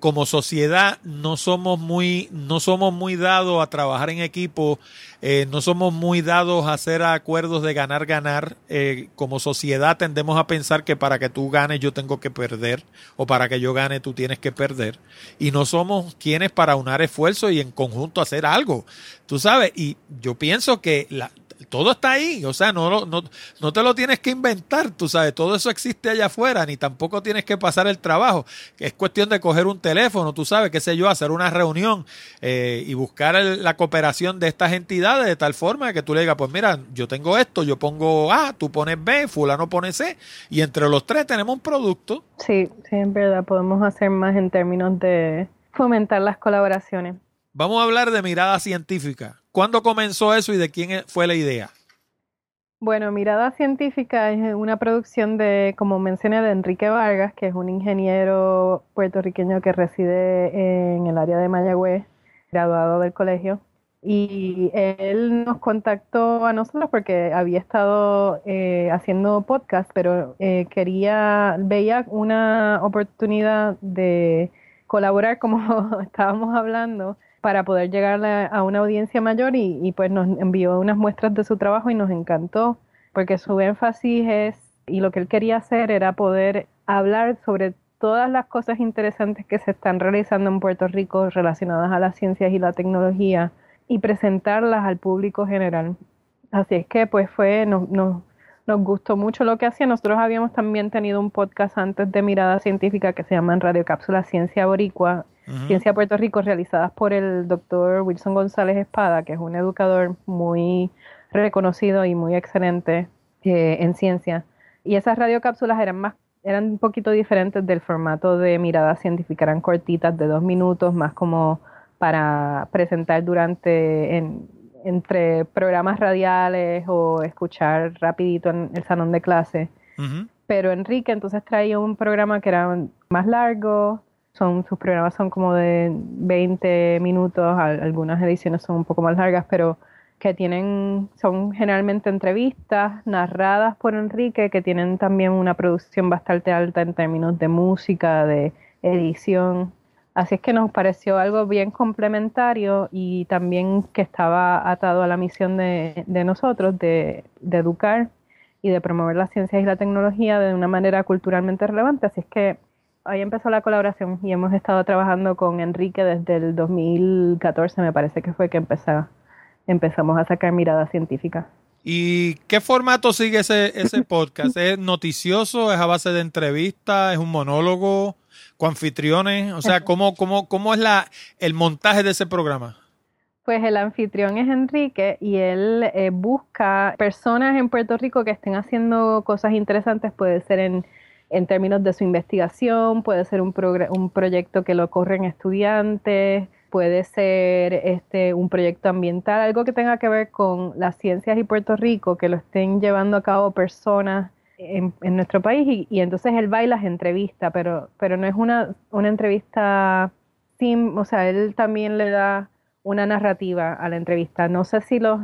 S1: como sociedad no somos muy, no somos muy dados a trabajar en equipo, eh, no somos muy dados a hacer acuerdos de ganar, ganar. Eh, como sociedad tendemos a pensar que para que tú ganes yo tengo que perder, o para que yo gane tú tienes que perder. Y no somos quienes para unar esfuerzos y en conjunto hacer algo. Tú sabes, y yo pienso que la, todo está ahí, o sea, no, no, no te lo tienes que inventar, tú sabes, todo eso existe allá afuera, ni tampoco tienes que pasar el trabajo, es cuestión de coger un teléfono, tú sabes, qué sé yo, hacer una reunión eh, y buscar la cooperación de estas entidades de tal forma que tú le digas, pues mira, yo tengo esto, yo pongo A, tú pones B, fulano pone C, y entre los tres tenemos un producto.
S2: Sí, sí, en verdad, podemos hacer más en términos de fomentar las colaboraciones.
S1: Vamos a hablar de mirada científica. ¿Cuándo comenzó eso y de quién fue la idea?
S2: Bueno, Mirada Científica es una producción de, como mencioné, de Enrique Vargas, que es un ingeniero puertorriqueño que reside en el área de Mayagüez, graduado del colegio. Y él nos contactó a nosotros porque había estado eh, haciendo podcast, pero eh, quería, veía una oportunidad de colaborar, como estábamos hablando, para poder llegar a una audiencia mayor y, pues nos envió unas muestras de su trabajo y nos encantó porque su énfasis es y lo que él quería hacer era poder hablar sobre todas las cosas interesantes que se están realizando en Puerto Rico relacionadas a las ciencias y la tecnología y presentarlas al público general. Así es que pues fue, nos, nos, gustó mucho lo que hacía. Nosotros habíamos también tenido un podcast antes de Mirada Científica que se llama en Radio Cápsula Ciencia Boricua Ciencia Puerto Rico, realizadas por el doctor Wilson González Espada, que es un educador muy reconocido y muy excelente eh, en ciencia. Y esas radiocápsulas eran más eran un poquito diferentes del formato de mirada científica, eran cortitas de dos minutos, más como para presentar durante entre programas radiales o escuchar rapidito en el salón de clase. Pero Enrique entonces traía un programa que era más largo, son sus programas son como de 20 minutos, algunas ediciones son un poco más largas, pero que tienen, son generalmente entrevistas narradas por Enrique, que tienen también una producción bastante alta en términos de música, de edición. Así es que nos pareció algo bien complementario y también que estaba atado a la misión de, nosotros de, de educar y de promover las ciencias y la tecnología de una manera culturalmente relevante. Así es que ahí empezó la colaboración y hemos estado trabajando con Enrique desde el 2014, me parece que fue que empezamos a sacar mirada científica.
S1: ¿Y qué formato sigue ese, ese podcast? ¿Es noticioso? ¿Es a base de entrevistas? ¿Es un monólogo? ¿Con anfitriones? O sea, ¿cómo, cómo, cómo es la, el montaje de ese programa?
S2: Pues el anfitrión es Enrique y él eh, busca personas en Puerto Rico que estén haciendo cosas interesantes, puede ser en en términos de su investigación, puede ser un, un proyecto que lo corren estudiantes, puede ser este, un proyecto ambiental, algo que tenga que ver con las ciencias y Puerto Rico, que lo estén llevando a cabo personas en, nuestro país y, entonces él va y las entrevista, pero, pero no es una, una entrevista sim, o sea, él también le da una narrativa a la entrevista. No sé si los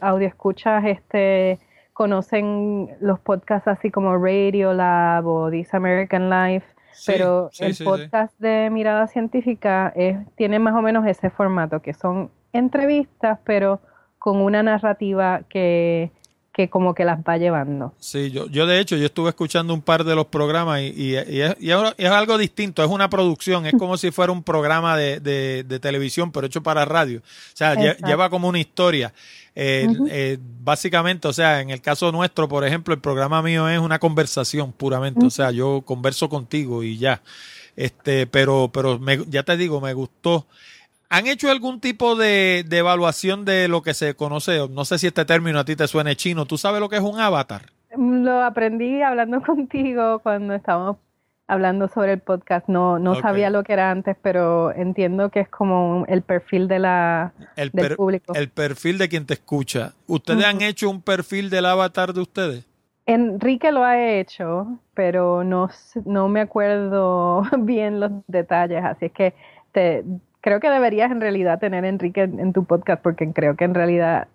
S2: audio escuchas este conocen los podcasts así como Radio Lab o This American Life, pero el podcast de Mirada Científica es, tiene más o menos ese formato, que son entrevistas, pero con una narrativa que que como que las va llevando.
S1: Sí, yo, yo de hecho, yo estuve escuchando un par de los programas y, y, es, es, algo distinto, es una producción, es como si fuera un programa de, de, televisión, pero hecho para radio. O sea, lleva como una historia. Eh, eh, básicamente, o sea, en el caso nuestro, por ejemplo, el programa mío es una conversación puramente, o sea, yo converso contigo y ya. Este, pero, pero me, ya te digo, me gustó ¿Han hecho algún tipo de, evaluación de lo que se conoce? No sé si este término a ti te suene chino. ¿Tú sabes lo que es un avatar?
S2: Lo aprendí hablando contigo cuando estábamos hablando sobre el podcast. No, no sabía lo que era antes, pero entiendo que es como el perfil de la, del público.
S1: El perfil de quien te escucha. ¿Ustedes han hecho un perfil del avatar de ustedes?
S2: Enrique lo ha hecho, pero no, no me acuerdo bien los detalles, así es que te, creo que deberías en realidad tener a Enrique en, tu podcast porque creo que en realidad,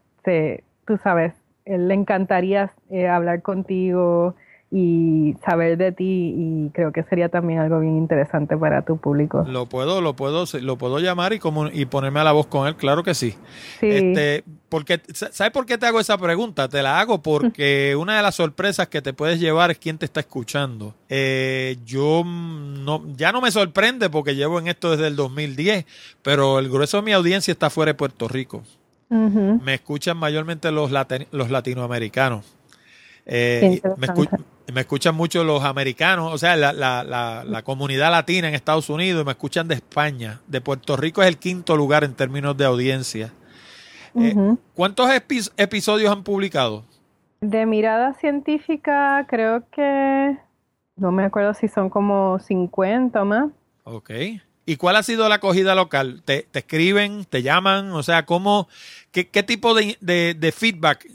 S2: tú sabes, él le encantaría eh, hablar contigo y saber de ti y creo que sería también algo bien interesante para tu público.
S1: Lo puedo, lo puedo, lo puedo llamar y como y ponerme a la voz con él, claro que sí. sí. Este, porque ¿sabes por qué te hago esa pregunta? Te la hago porque una de las sorpresas que te puedes llevar es quién te está escuchando. Eh, yo no, ya no me sorprende porque llevo en esto desde el 2010, pero el grueso de mi audiencia está fuera de Puerto Rico. Me escuchan mayormente los, los latinoamericanos. Eh, me, me, escuchan mucho los americanos, o sea, la, la, la, comunidad latina en Estados Unidos, me escuchan de España. De Puerto Rico es el quinto lugar en términos de audiencia. Eh, ¿Cuántos episodios han publicado?
S2: De mirada científica, creo que no me acuerdo si son como 50 o más.
S1: Ok. ¿Y cuál ha sido la acogida local? ¿Te, te escriben, te llaman? O sea, ¿cómo, qué, qué tipo de, de, de, feedback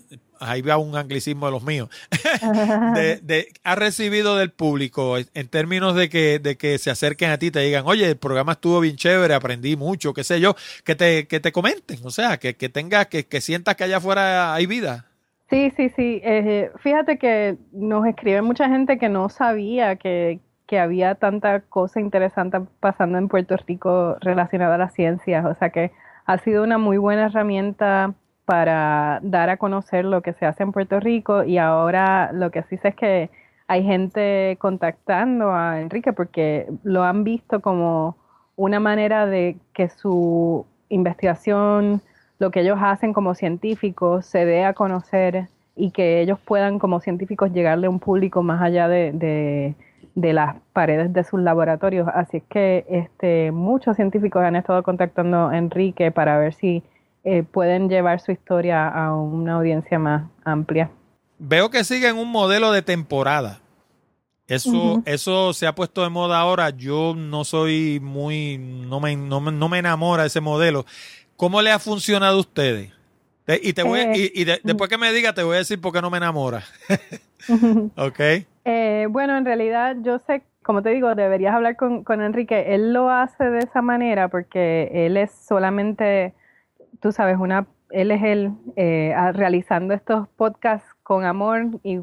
S1: ahí va un anglicismo de los míos, de, ha recibido del público en términos de que, de que se acerquen a ti te digan, oye, el programa estuvo bien chévere, aprendí mucho, qué sé yo, que te, que te comenten, o sea, que, que tengas, que, que sientas que allá afuera hay vida.
S2: Sí, sí, sí. Eh, fíjate que nos escribe mucha gente que no sabía que, que había tanta cosa interesante pasando en Puerto Rico relacionada a las ciencias. O sea que ha sido una muy buena herramienta para dar a conocer lo que se hace en Puerto Rico y ahora lo que sí sé es que hay gente contactando a Enrique porque lo han visto como una manera de que su investigación, lo que ellos hacen como científicos, se dé a conocer y que ellos puedan como científicos llegarle a un público más allá de, de, las paredes de sus laboratorios. Así es que este, muchos científicos han estado contactando a Enrique para ver si eh, pueden llevar su historia a una audiencia más amplia.
S1: Veo que siguen un modelo de temporada. Eso, eso se ha puesto de moda ahora. Yo no soy muy, no me, no, me enamora ese modelo. ¿Cómo le ha funcionado a ustedes? Y, te voy, eh, y, después que me diga, te voy a decir por qué no me enamora. ok.
S2: Eh, bueno, en realidad yo sé, como te digo, deberías hablar con, con Enrique. Él lo hace de esa manera porque él es solamente tú sabes, una, él es él eh, realizando estos podcasts con amor, y,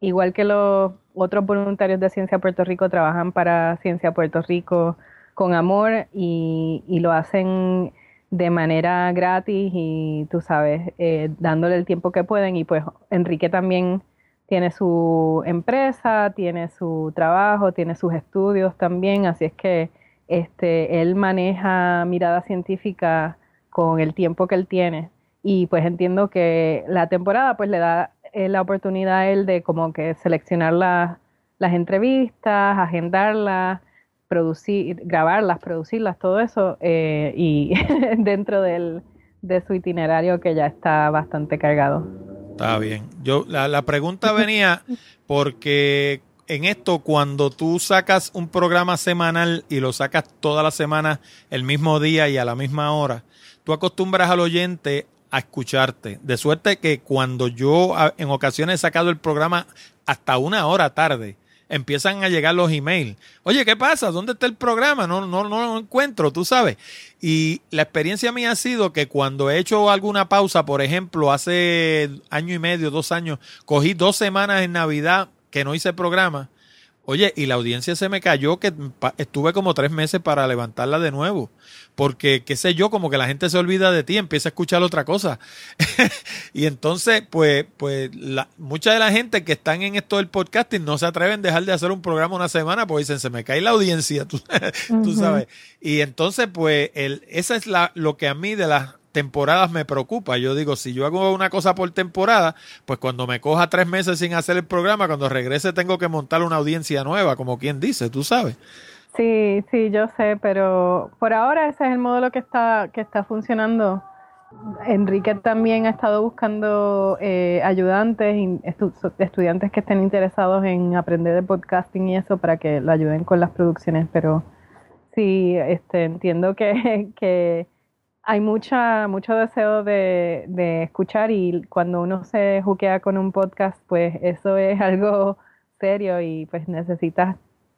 S2: igual que los otros voluntarios de Ciencia Puerto Rico trabajan para Ciencia Puerto Rico con amor y, lo hacen de manera gratis y tú sabes, eh, dándole el tiempo que pueden. Y pues Enrique también tiene su empresa, tiene su trabajo, tiene sus estudios también, así es que este, él maneja mirada científica con el tiempo que él tiene. Y pues entiendo que la temporada pues le da eh, la oportunidad a él de como que seleccionar las entrevistas, agendarlas, producir, grabarlas, producirlas, todo eso, eh, y dentro del, de su itinerario que ya está bastante cargado.
S1: Está bien. Yo, la, la pregunta venía porque en esto, cuando tú sacas un programa semanal y lo sacas toda la semana el mismo día y a la misma hora, tú acostumbras al oyente a escucharte. De suerte que cuando yo en ocasiones he sacado el programa hasta una hora tarde, empiezan a llegar los emails. Oye, ¿qué pasa? ¿Dónde está el programa? No, no, no lo encuentro, tú sabes. Y la experiencia mía ha sido que cuando he hecho alguna pausa, por ejemplo, hace año y medio, dos años, cogí dos semanas en Navidad que no hice programa Oye, y la audiencia se me cayó que estuve como tres meses para levantarla de nuevo. Porque, qué sé yo, como que la gente se olvida de ti, empieza a escuchar otra cosa. y entonces, pues, pues, la, mucha de la gente que están en esto del podcasting no se atreven a dejar de hacer un programa una semana porque dicen, se me cae la audiencia, tú, sabes. Y entonces, pues, el, esa es la, lo que a mí de las temporadas me preocupa. Yo digo, si yo hago una cosa por temporada, pues cuando me coja tres meses sin hacer el programa, cuando regrese tengo que montar una audiencia nueva, como quien dice, tú sabes.
S2: Sí, sí, yo sé, pero por ahora ese es el modelo que está, que está funcionando. Enrique también ha estado buscando eh, ayudantes, estudiantes que estén interesados en aprender de podcasting y eso para que lo ayuden con las producciones, pero sí, este, entiendo que hay mucha, mucho deseo de, de, escuchar y cuando uno se juquea con un podcast, pues eso es algo serio y pues necesitas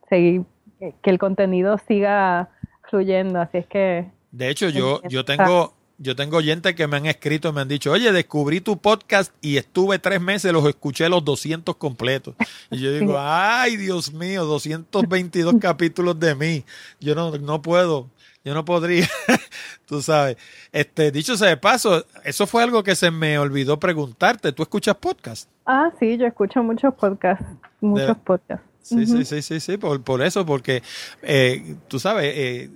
S2: seguir, que el contenido siga fluyendo, así es que...
S1: De hecho, yo, yo tengo... Yo tengo oyentes que me han escrito, me han dicho, oye, descubrí tu podcast y estuve tres meses, los escuché los 200 completos. Y yo digo, ay, Dios mío, 222 capítulos de mí. Yo no, no puedo. Yo no podría, tú sabes. Este, dicho sea de paso, eso fue algo que se me olvidó preguntarte. ¿Tú escuchas podcast?
S2: Ah, sí, yo escucho muchos podcasts, muchos podcasts.
S1: Sí, sí, sí, sí, sí, por, por eso, porque eh, tú sabes, eh,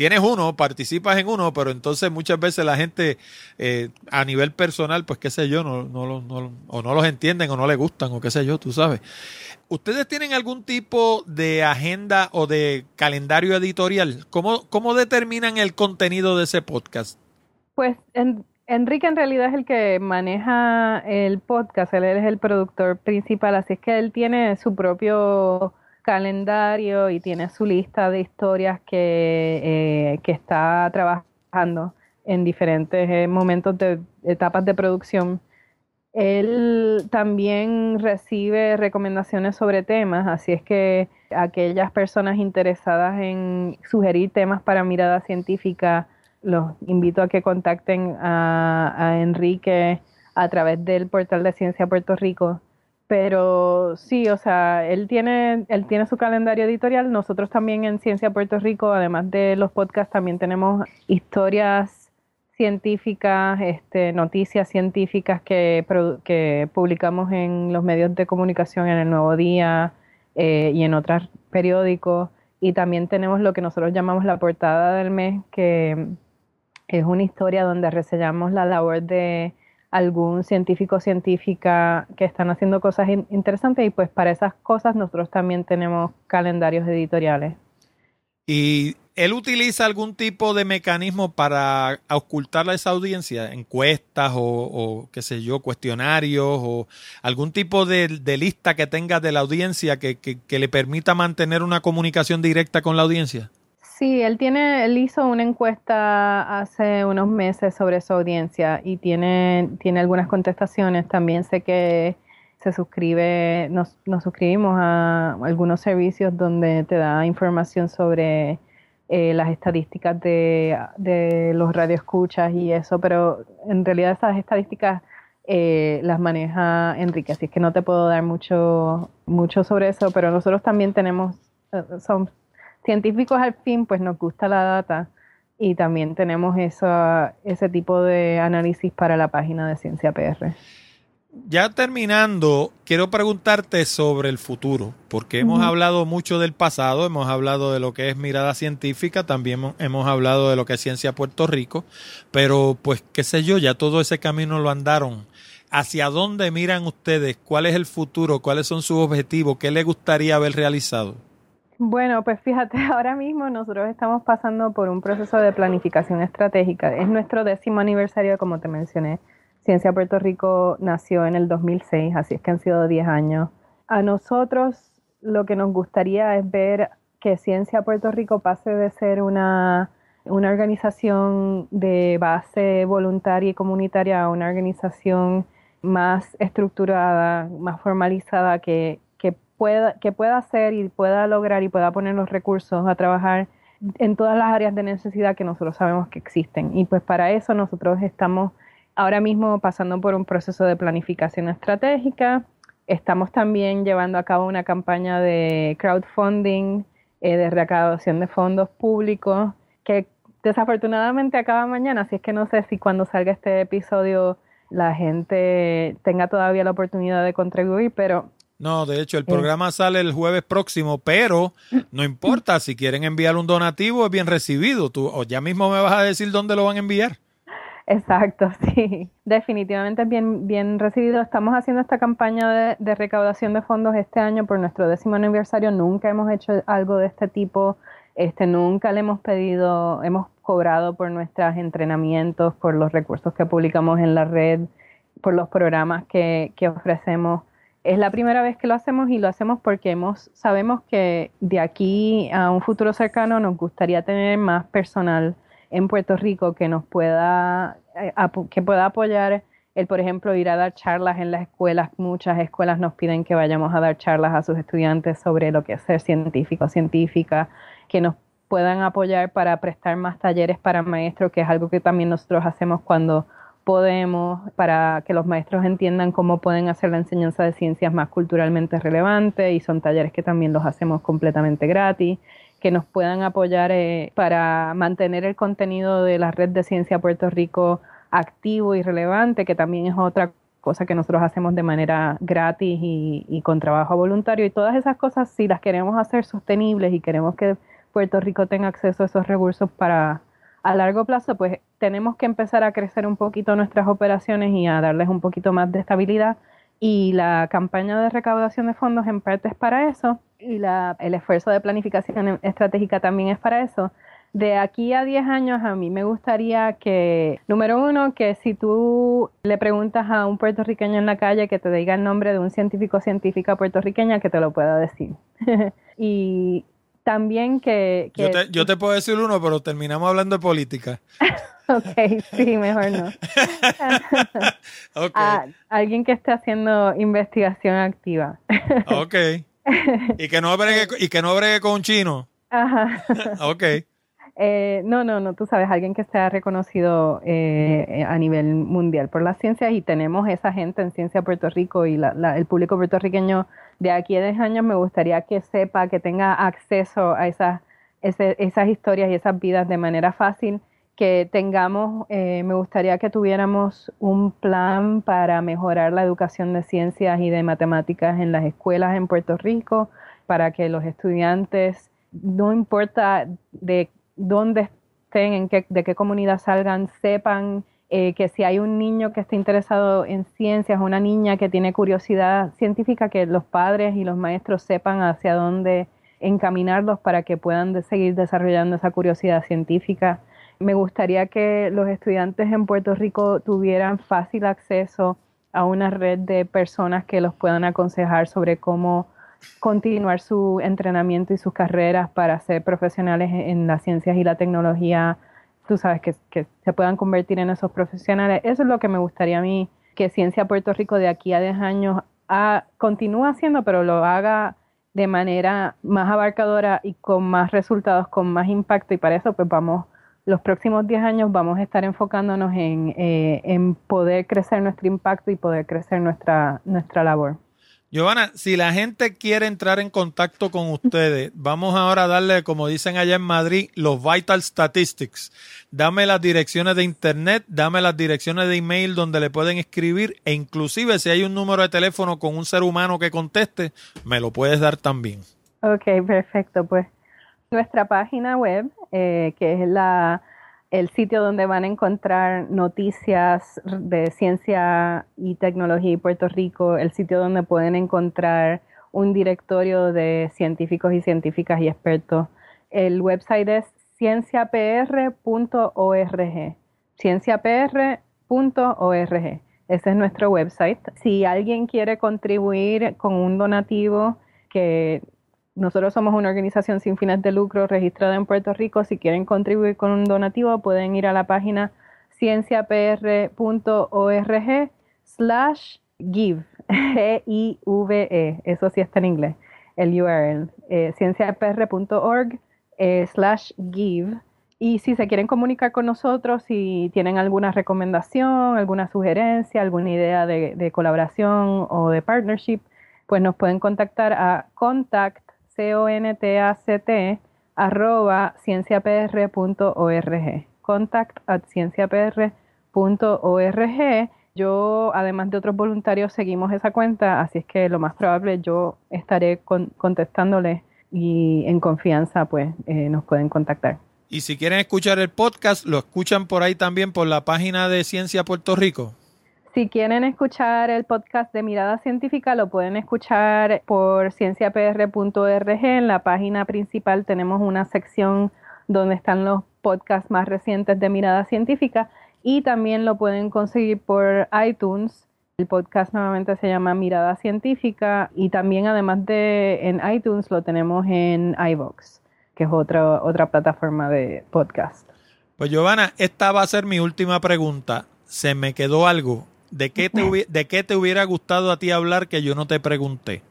S1: tienes uno, participas en uno, pero entonces muchas veces la gente eh, a nivel personal, pues qué sé yo, no, no, o no los entienden o no les gustan o qué sé yo, tú sabes. ¿Ustedes tienen algún tipo de agenda o de calendario editorial? ¿Cómo, cómo determinan el contenido de ese podcast?
S2: Pues Enrique en realidad es el que maneja el podcast, él es el productor principal, así es que él tiene su propio calendario y tiene su lista de historias que, eh, que está trabajando en diferentes eh, momentos de etapas de producción él también recibe recomendaciones sobre temas, así es que aquellas personas interesadas en sugerir temas para mirada científica, los invito a que contacten a, Enrique a través del portal de Ciencia Puerto Rico. Pero sí, o sea, él tiene, él tiene su calendario editorial. Nosotros también en Ciencia Puerto Rico, además de los podcasts, también tenemos historias científicas, este, noticias científicas que, que publicamos en los medios de comunicación, en el Nuevo Día eh, y en otros periódicos. Y también tenemos lo que nosotros llamamos la portada del mes, que es una historia donde reseñamos la labor de algún científico científica que están haciendo cosas interesantes y pues para esas cosas nosotros también tenemos calendarios editoriales.
S1: Y él utiliza algún tipo de mecanismo para ocultar a esa audiencia, encuestas o, qué sé yo, cuestionarios o algún tipo de, lista que tenga de la audiencia que, le permita mantener una comunicación directa con la audiencia.
S2: Sí, él tiene, él hizo una encuesta hace unos meses sobre su audiencia y tiene, tiene algunas contestaciones. También sé que se suscribe, nos, nos suscribimos a algunos servicios donde te da información sobre eh, las estadísticas de, de los radioescuchas y eso, pero en realidad esas estadísticas eh, las maneja Enrique, así que no te puedo dar mucho, mucho sobre eso, pero nosotros también tenemos, eh, son científicos al fin, pues nos gusta la data y también tenemos eso, ese tipo de análisis para la página de Ciencia PR
S1: ya terminando, quiero preguntarte sobre el futuro, porque hemos hablado mucho del pasado, hemos hablado de lo que es mirada científica, también hemos hablado de lo que es ciencia Puerto Rico, pero pues qué sé yo, ya todo ese camino lo andaron. ¿Hacia dónde miran ustedes? ¿Cuál es el futuro? ¿Cuáles son sus objetivos? ¿Qué les gustaría haber realizado?
S2: Bueno, pues fíjate, ahora mismo nosotros estamos pasando por un proceso de planificación estratégica. Es nuestro décimo aniversario, como te mencioné Ciencia Puerto Rico nació en el 2006, así es que han sido 10 años. A nosotros lo que nos gustaría es ver que Ciencia Puerto Rico pase de ser una, una organización de base voluntaria y comunitaria a una organización más estructurada, más formalizada, que, que pueda, que pueda hacer y pueda lograr y pueda poner los recursos a trabajar en todas las áreas de necesidad que nosotros sabemos que existen. Y pues para eso nosotros estamos ahora mismo pasando por un proceso de planificación estratégica. Estamos también llevando a cabo una campaña de crowdfunding, eh, de recaudación de fondos públicos, que desafortunadamente acaba mañana, así es que no sé si cuando salga este episodio la gente tenga todavía la oportunidad de contribuir, pero
S1: no, de hecho, el programa sale el jueves próximo, pero no importa, si quieren enviar un donativo es bien recibido. Tú o ya mismo me vas a decir dónde lo van a enviar.
S2: Exacto, sí, definitivamente es bien, bien recibido. Estamos haciendo esta campaña de, de, recaudación de fondos este año por nuestro décimo aniversario. Nunca hemos hecho algo de este tipo. Este, nunca le hemos pedido, hemos cobrado por nuestros entrenamientos, por los recursos que publicamos en la red, por los programas que, que ofrecemos es la primera vez que lo hacemos y lo hacemos porque hemos, sabemos que de aquí a un futuro cercano nos gustaría tener más personal en Puerto Rico que nos pueda, eh, pueda apoyar el, por ejemplo, ir a dar charlas en las escuelas. Muchas escuelas nos piden que vayamos a dar charlas a sus estudiantes sobre lo que es ser científico, científica, que nos puedan apoyar para prestar más talleres para maestros, que es algo que también nosotros hacemos cuando podemos, para que los maestros entiendan cómo pueden hacer la enseñanza de ciencias más culturalmente relevante y son talleres que también los hacemos completamente gratis, que nos puedan apoyar eh, para mantener el contenido de la red de ciencia Puerto Rico activo y relevante, que también es otra cosa que nosotros hacemos de manera gratis y, y con trabajo voluntario. Y todas esas cosas, si las queremos hacer sostenibles y queremos que Puerto Rico tenga acceso a esos recursos para a largo plazo, pues tenemos que empezar a crecer un poquito nuestras operaciones y a darles un poquito más de estabilidad. Y la campaña de recaudación de fondos en parte es para eso y la, el esfuerzo de planificación estratégica también es para eso. De aquí a 10 años a mí me gustaría que, número uno, que si tú le preguntas a un puertorriqueño en la calle que te diga el nombre de un científico o científica puertorriqueña, que te lo pueda decir. y también que...
S1: yo, te, puedo decir uno, pero terminamos hablando de política.
S2: ok, sí, mejor no. okay. alguien que esté haciendo investigación activa.
S1: ok. Y que no bregue, y que no bregue con un chino. Ajá. ok.
S2: Eh, no, no, no, tú sabes, alguien que sea reconocido eh, a nivel mundial por las ciencias y tenemos esa gente en Ciencia Puerto Rico y el público puertorriqueño de aquí a 10 años me gustaría que sepa, que tenga acceso a esas, esas historias y esas vidas de manera fácil, que tengamos, eh, me gustaría que tuviéramos un plan para mejorar la educación de ciencias y de matemáticas en las escuelas en Puerto Rico, para que los estudiantes, no importa de dónde estén, en qué, de qué comunidad salgan, sepan eh, que si hay un niño que esté interesado en ciencias, una niña que tiene curiosidad científica, que los padres y los maestros sepan hacia dónde encaminarlos para que puedan seguir desarrollando esa curiosidad científica. Me gustaría que los estudiantes en Puerto Rico tuvieran fácil acceso a una red de personas que los puedan aconsejar sobre cómo continuar su entrenamiento y sus carreras para ser profesionales en las ciencias y la tecnología tú sabes, que, se puedan convertir en esos profesionales. Eso es lo que me gustaría a mí, que Ciencia Puerto Rico de aquí a 10 años continúe haciendo, pero lo haga de manera más abarcadora y con más resultados, con más impacto. Y para eso, pues vamos, los próximos 10 años vamos a estar enfocándonos en, eh, en poder crecer nuestro impacto y poder crecer nuestra, nuestra labor.
S1: Giovanna, si la gente quiere entrar en contacto con ustedes, vamos ahora a darle, como dicen allá en Madrid, los vital statistics. Dame las direcciones de internet, dame las direcciones de email donde le pueden escribir e inclusive si hay un número de teléfono con un ser humano que conteste, me lo puedes dar también.
S2: Ok, perfecto. Pues nuestra página web, eh, que es la el sitio donde van a encontrar noticias de ciencia y tecnología y Puerto Rico, el sitio donde pueden encontrar un directorio de científicos y científicas y expertos. El website es cienciapr.org. cienciapr.org. Ese es nuestro website. Si alguien quiere contribuir con un donativo que nosotros somos una organización sin fines de lucro registrada en Puerto Rico. Si quieren contribuir con un donativo, pueden ir a la página cienciapr.org slash give, G-I-V-E, eso sí está en inglés. el URL, eh, cienciapr.org eh, slash give. Y si se quieren comunicar con nosotros, si tienen alguna recomendación, alguna sugerencia, alguna idea de, colaboración o de partnership, pues nos pueden contactar a contact, c o n t a c t arroba cienciapr.org. Contact at cienciapr.org. Yo, además de otros voluntarios, seguimos esa cuenta, así es que lo más probable yo estaré con, contestándole y en confianza pues eh, nos pueden contactar.
S1: Y si quieren escuchar el podcast, lo escuchan por ahí también por la página de Ciencia Puerto Rico.
S2: Si quieren escuchar el podcast de Mirada Científica, lo pueden escuchar por cienciapr.org. En la página principal tenemos una sección donde están los podcasts más recientes de Mirada Científica y también lo pueden conseguir por iTunes. El podcast nuevamente se llama Mirada Científica y también además de en iTunes lo tenemos en iVox, que es otra, otra plataforma de podcast.
S1: Pues Giovanna, esta va a ser mi última pregunta. Se me quedó algo. ¿De qué te, de qué te hubiera gustado a ti hablar que yo no te pregunté?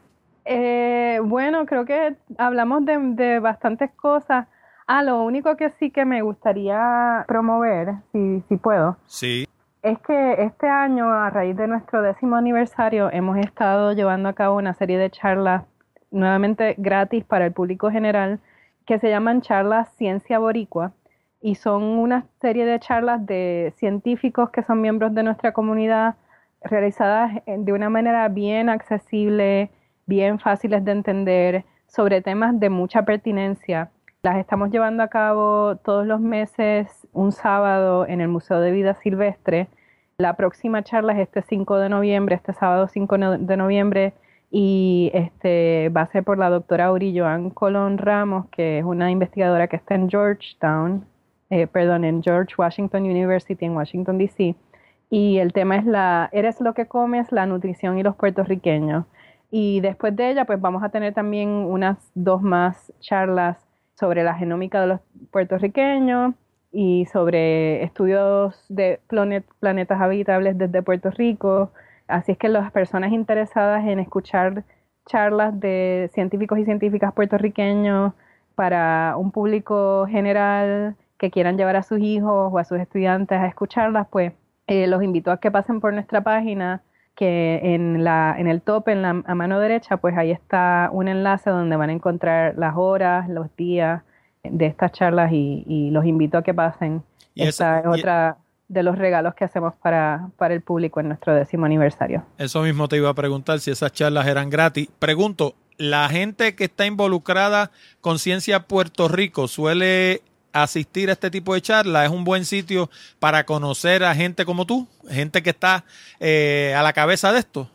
S2: Eh, bueno, creo que hablamos de, de bastantes cosas. Ah, lo único que sí que me gustaría promover, si, si puedo.
S1: Sí.
S2: Es que este año, a raíz de nuestro décimo aniversario, hemos estado llevando a cabo una serie de charlas nuevamente gratis para el público general que se llaman charlas Ciencia Boricua y son una serie de charlas de científicos que son miembros de nuestra comunidad realizadas de una manera bien accesible, bien fáciles de entender, sobre temas de mucha pertinencia las estamos llevando a cabo todos los meses, un sábado, en el Museo de Vida Silvestre. La próxima charla es este 5 de noviembre, este sábado 5 de noviembre, y este va a ser por la doctora Auri Joan Colón Ramos, que es una investigadora que está en Georgetown, eh, perdón, en George Washington University en Washington, D.C. Y el tema es la, eres lo que comes, la nutrición y los puertorriqueños. Y después de ella, pues vamos a tener también unas dos más charlas sobre la genómica de los puertorriqueños y sobre estudios de planetas habitables desde Puerto Rico. Así es que las personas interesadas en escuchar charlas de científicos y científicas puertorriqueños para un público general que quieran llevar a sus hijos o a sus estudiantes a escucharlas, pues eh, los invito a que pasen por nuestra página que en, la, en el top, en la a mano derecha, pues ahí está un enlace donde van a encontrar las horas, los días de estas charlas y, los invito a que pasen. Y Esta es otra de los regalos que hacemos para, para el público en nuestro décimo aniversario.
S1: Eso mismo te iba a preguntar si esas charlas eran gratis. Pregunto, ¿la gente que está involucrada con Ciencia Puerto Rico suele asistir a este tipo de charlas es un buen sitio para conocer a gente como tú, gente que está eh, a la cabeza de esto.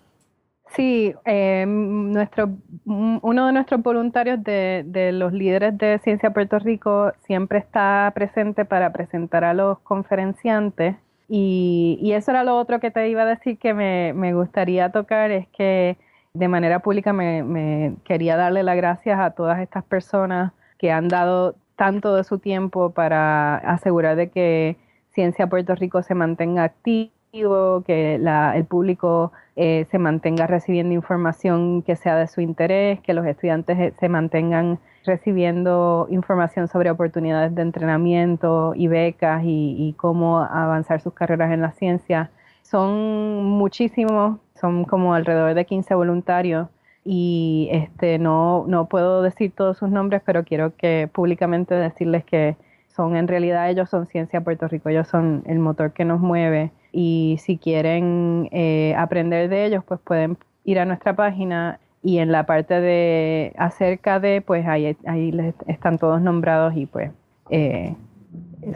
S2: Sí, eh, nuestro, uno de nuestros voluntarios de, de, los líderes de Ciencia Puerto Rico siempre está presente para presentar a los conferenciantes y, y eso era lo otro que te iba a decir que me, me gustaría tocar, es que de manera pública me, me quería darle las gracias a todas estas personas que han dado tanto de su tiempo para asegurar de que Ciencia Puerto Rico se mantenga activo, que el público eh, se mantenga recibiendo información que sea de su interés, que los estudiantes eh, se mantengan recibiendo información sobre oportunidades de entrenamiento y becas y, y cómo avanzar sus carreras en la ciencia. Son muchísimos, son como alrededor de 15 voluntarios y este no, no puedo decir todos sus nombres, pero quiero que públicamente decirles que son en realidad ellos son Ciencia Puerto Rico, ellos son el motor que nos mueve. Y si quieren eh, aprender de ellos, pues pueden ir a nuestra página y en la parte de acerca de, pues ahí, ahí están todos nombrados y pues eh,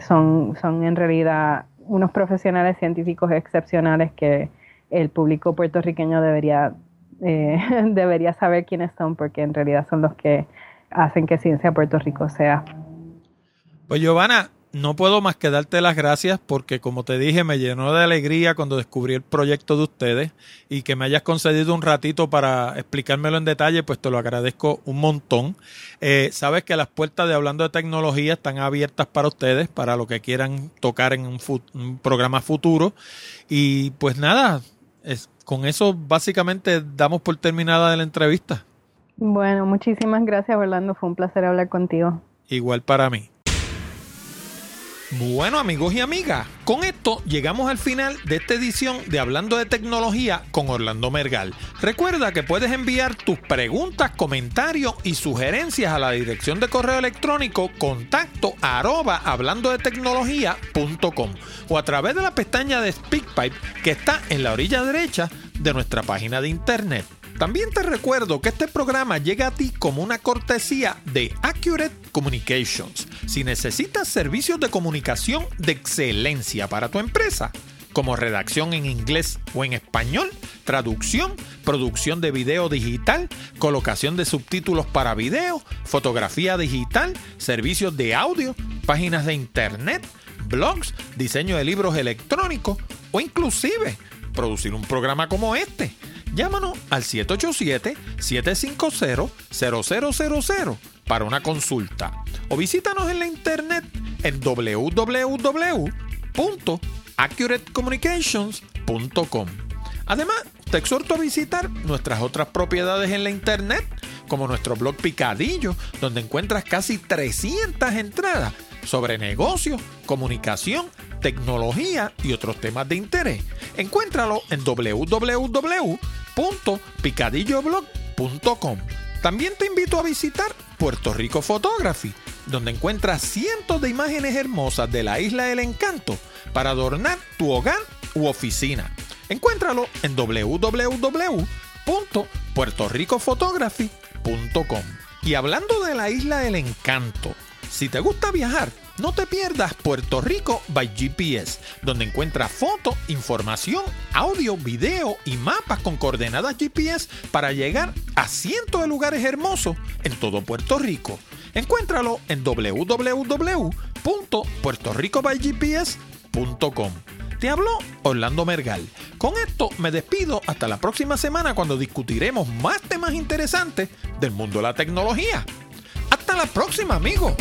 S2: son, son en realidad unos profesionales científicos excepcionales que el público puertorriqueño debería eh, debería saber quiénes son porque en realidad son los que hacen que Ciencia Puerto Rico sea.
S1: Pues Giovanna, no puedo más que darte las gracias porque como te dije me llenó de alegría cuando descubrí el proyecto de ustedes y que me hayas concedido un ratito para explicármelo en detalle, pues te lo agradezco un montón. Eh, sabes que las puertas de Hablando de Tecnología están abiertas para ustedes, para lo que quieran tocar en un, un programa futuro. Y pues nada, es, con eso básicamente damos por terminada la entrevista.
S2: Bueno, muchísimas gracias Orlando, fue un placer hablar contigo.
S1: Igual para mí. Bueno amigos y amigas, con esto llegamos al final de esta edición de Hablando de Tecnología con Orlando Mergal. Recuerda que puedes enviar tus preguntas, comentarios y sugerencias a la dirección de correo electrónico contacto arroba hablando de tecnología.com o a través de la pestaña de SpeakPipe que está en la orilla derecha de nuestra página de internet. También te recuerdo que este programa llega a ti como una cortesía de Accurate Communications. Si necesitas servicios de comunicación de excelencia para tu empresa, como redacción en inglés o en español, traducción, producción de video digital, colocación de subtítulos para video, fotografía digital, servicios de audio, páginas de internet, blogs, diseño de libros electrónicos o inclusive producir un programa como este Llámanos al 787-750-0000 para una consulta o visítanos en la internet en www.accuratecommunications.com. Además, te exhorto a visitar nuestras otras propiedades en la internet, como nuestro blog Picadillo, donde encuentras casi 300 entradas sobre negocios, comunicación, tecnología y otros temas de interés. Encuéntralo en www.picadilloblog.com. También te invito a visitar Puerto Rico Photography, donde encuentras cientos de imágenes hermosas de la isla del encanto para adornar tu hogar u oficina. Encuéntralo en www.puertoricophotography.com. Y hablando de la isla del encanto, si te gusta viajar, no te pierdas Puerto Rico by GPS, donde encuentras fotos, información, audio, video y mapas con coordenadas GPS para llegar a cientos de lugares hermosos en todo Puerto Rico. Encuéntralo en www.puertoricobygps.com. Te habló Orlando Mergal. Con esto me despido hasta la próxima semana cuando discutiremos más temas interesantes del mundo de la tecnología. Hasta la próxima, amigos.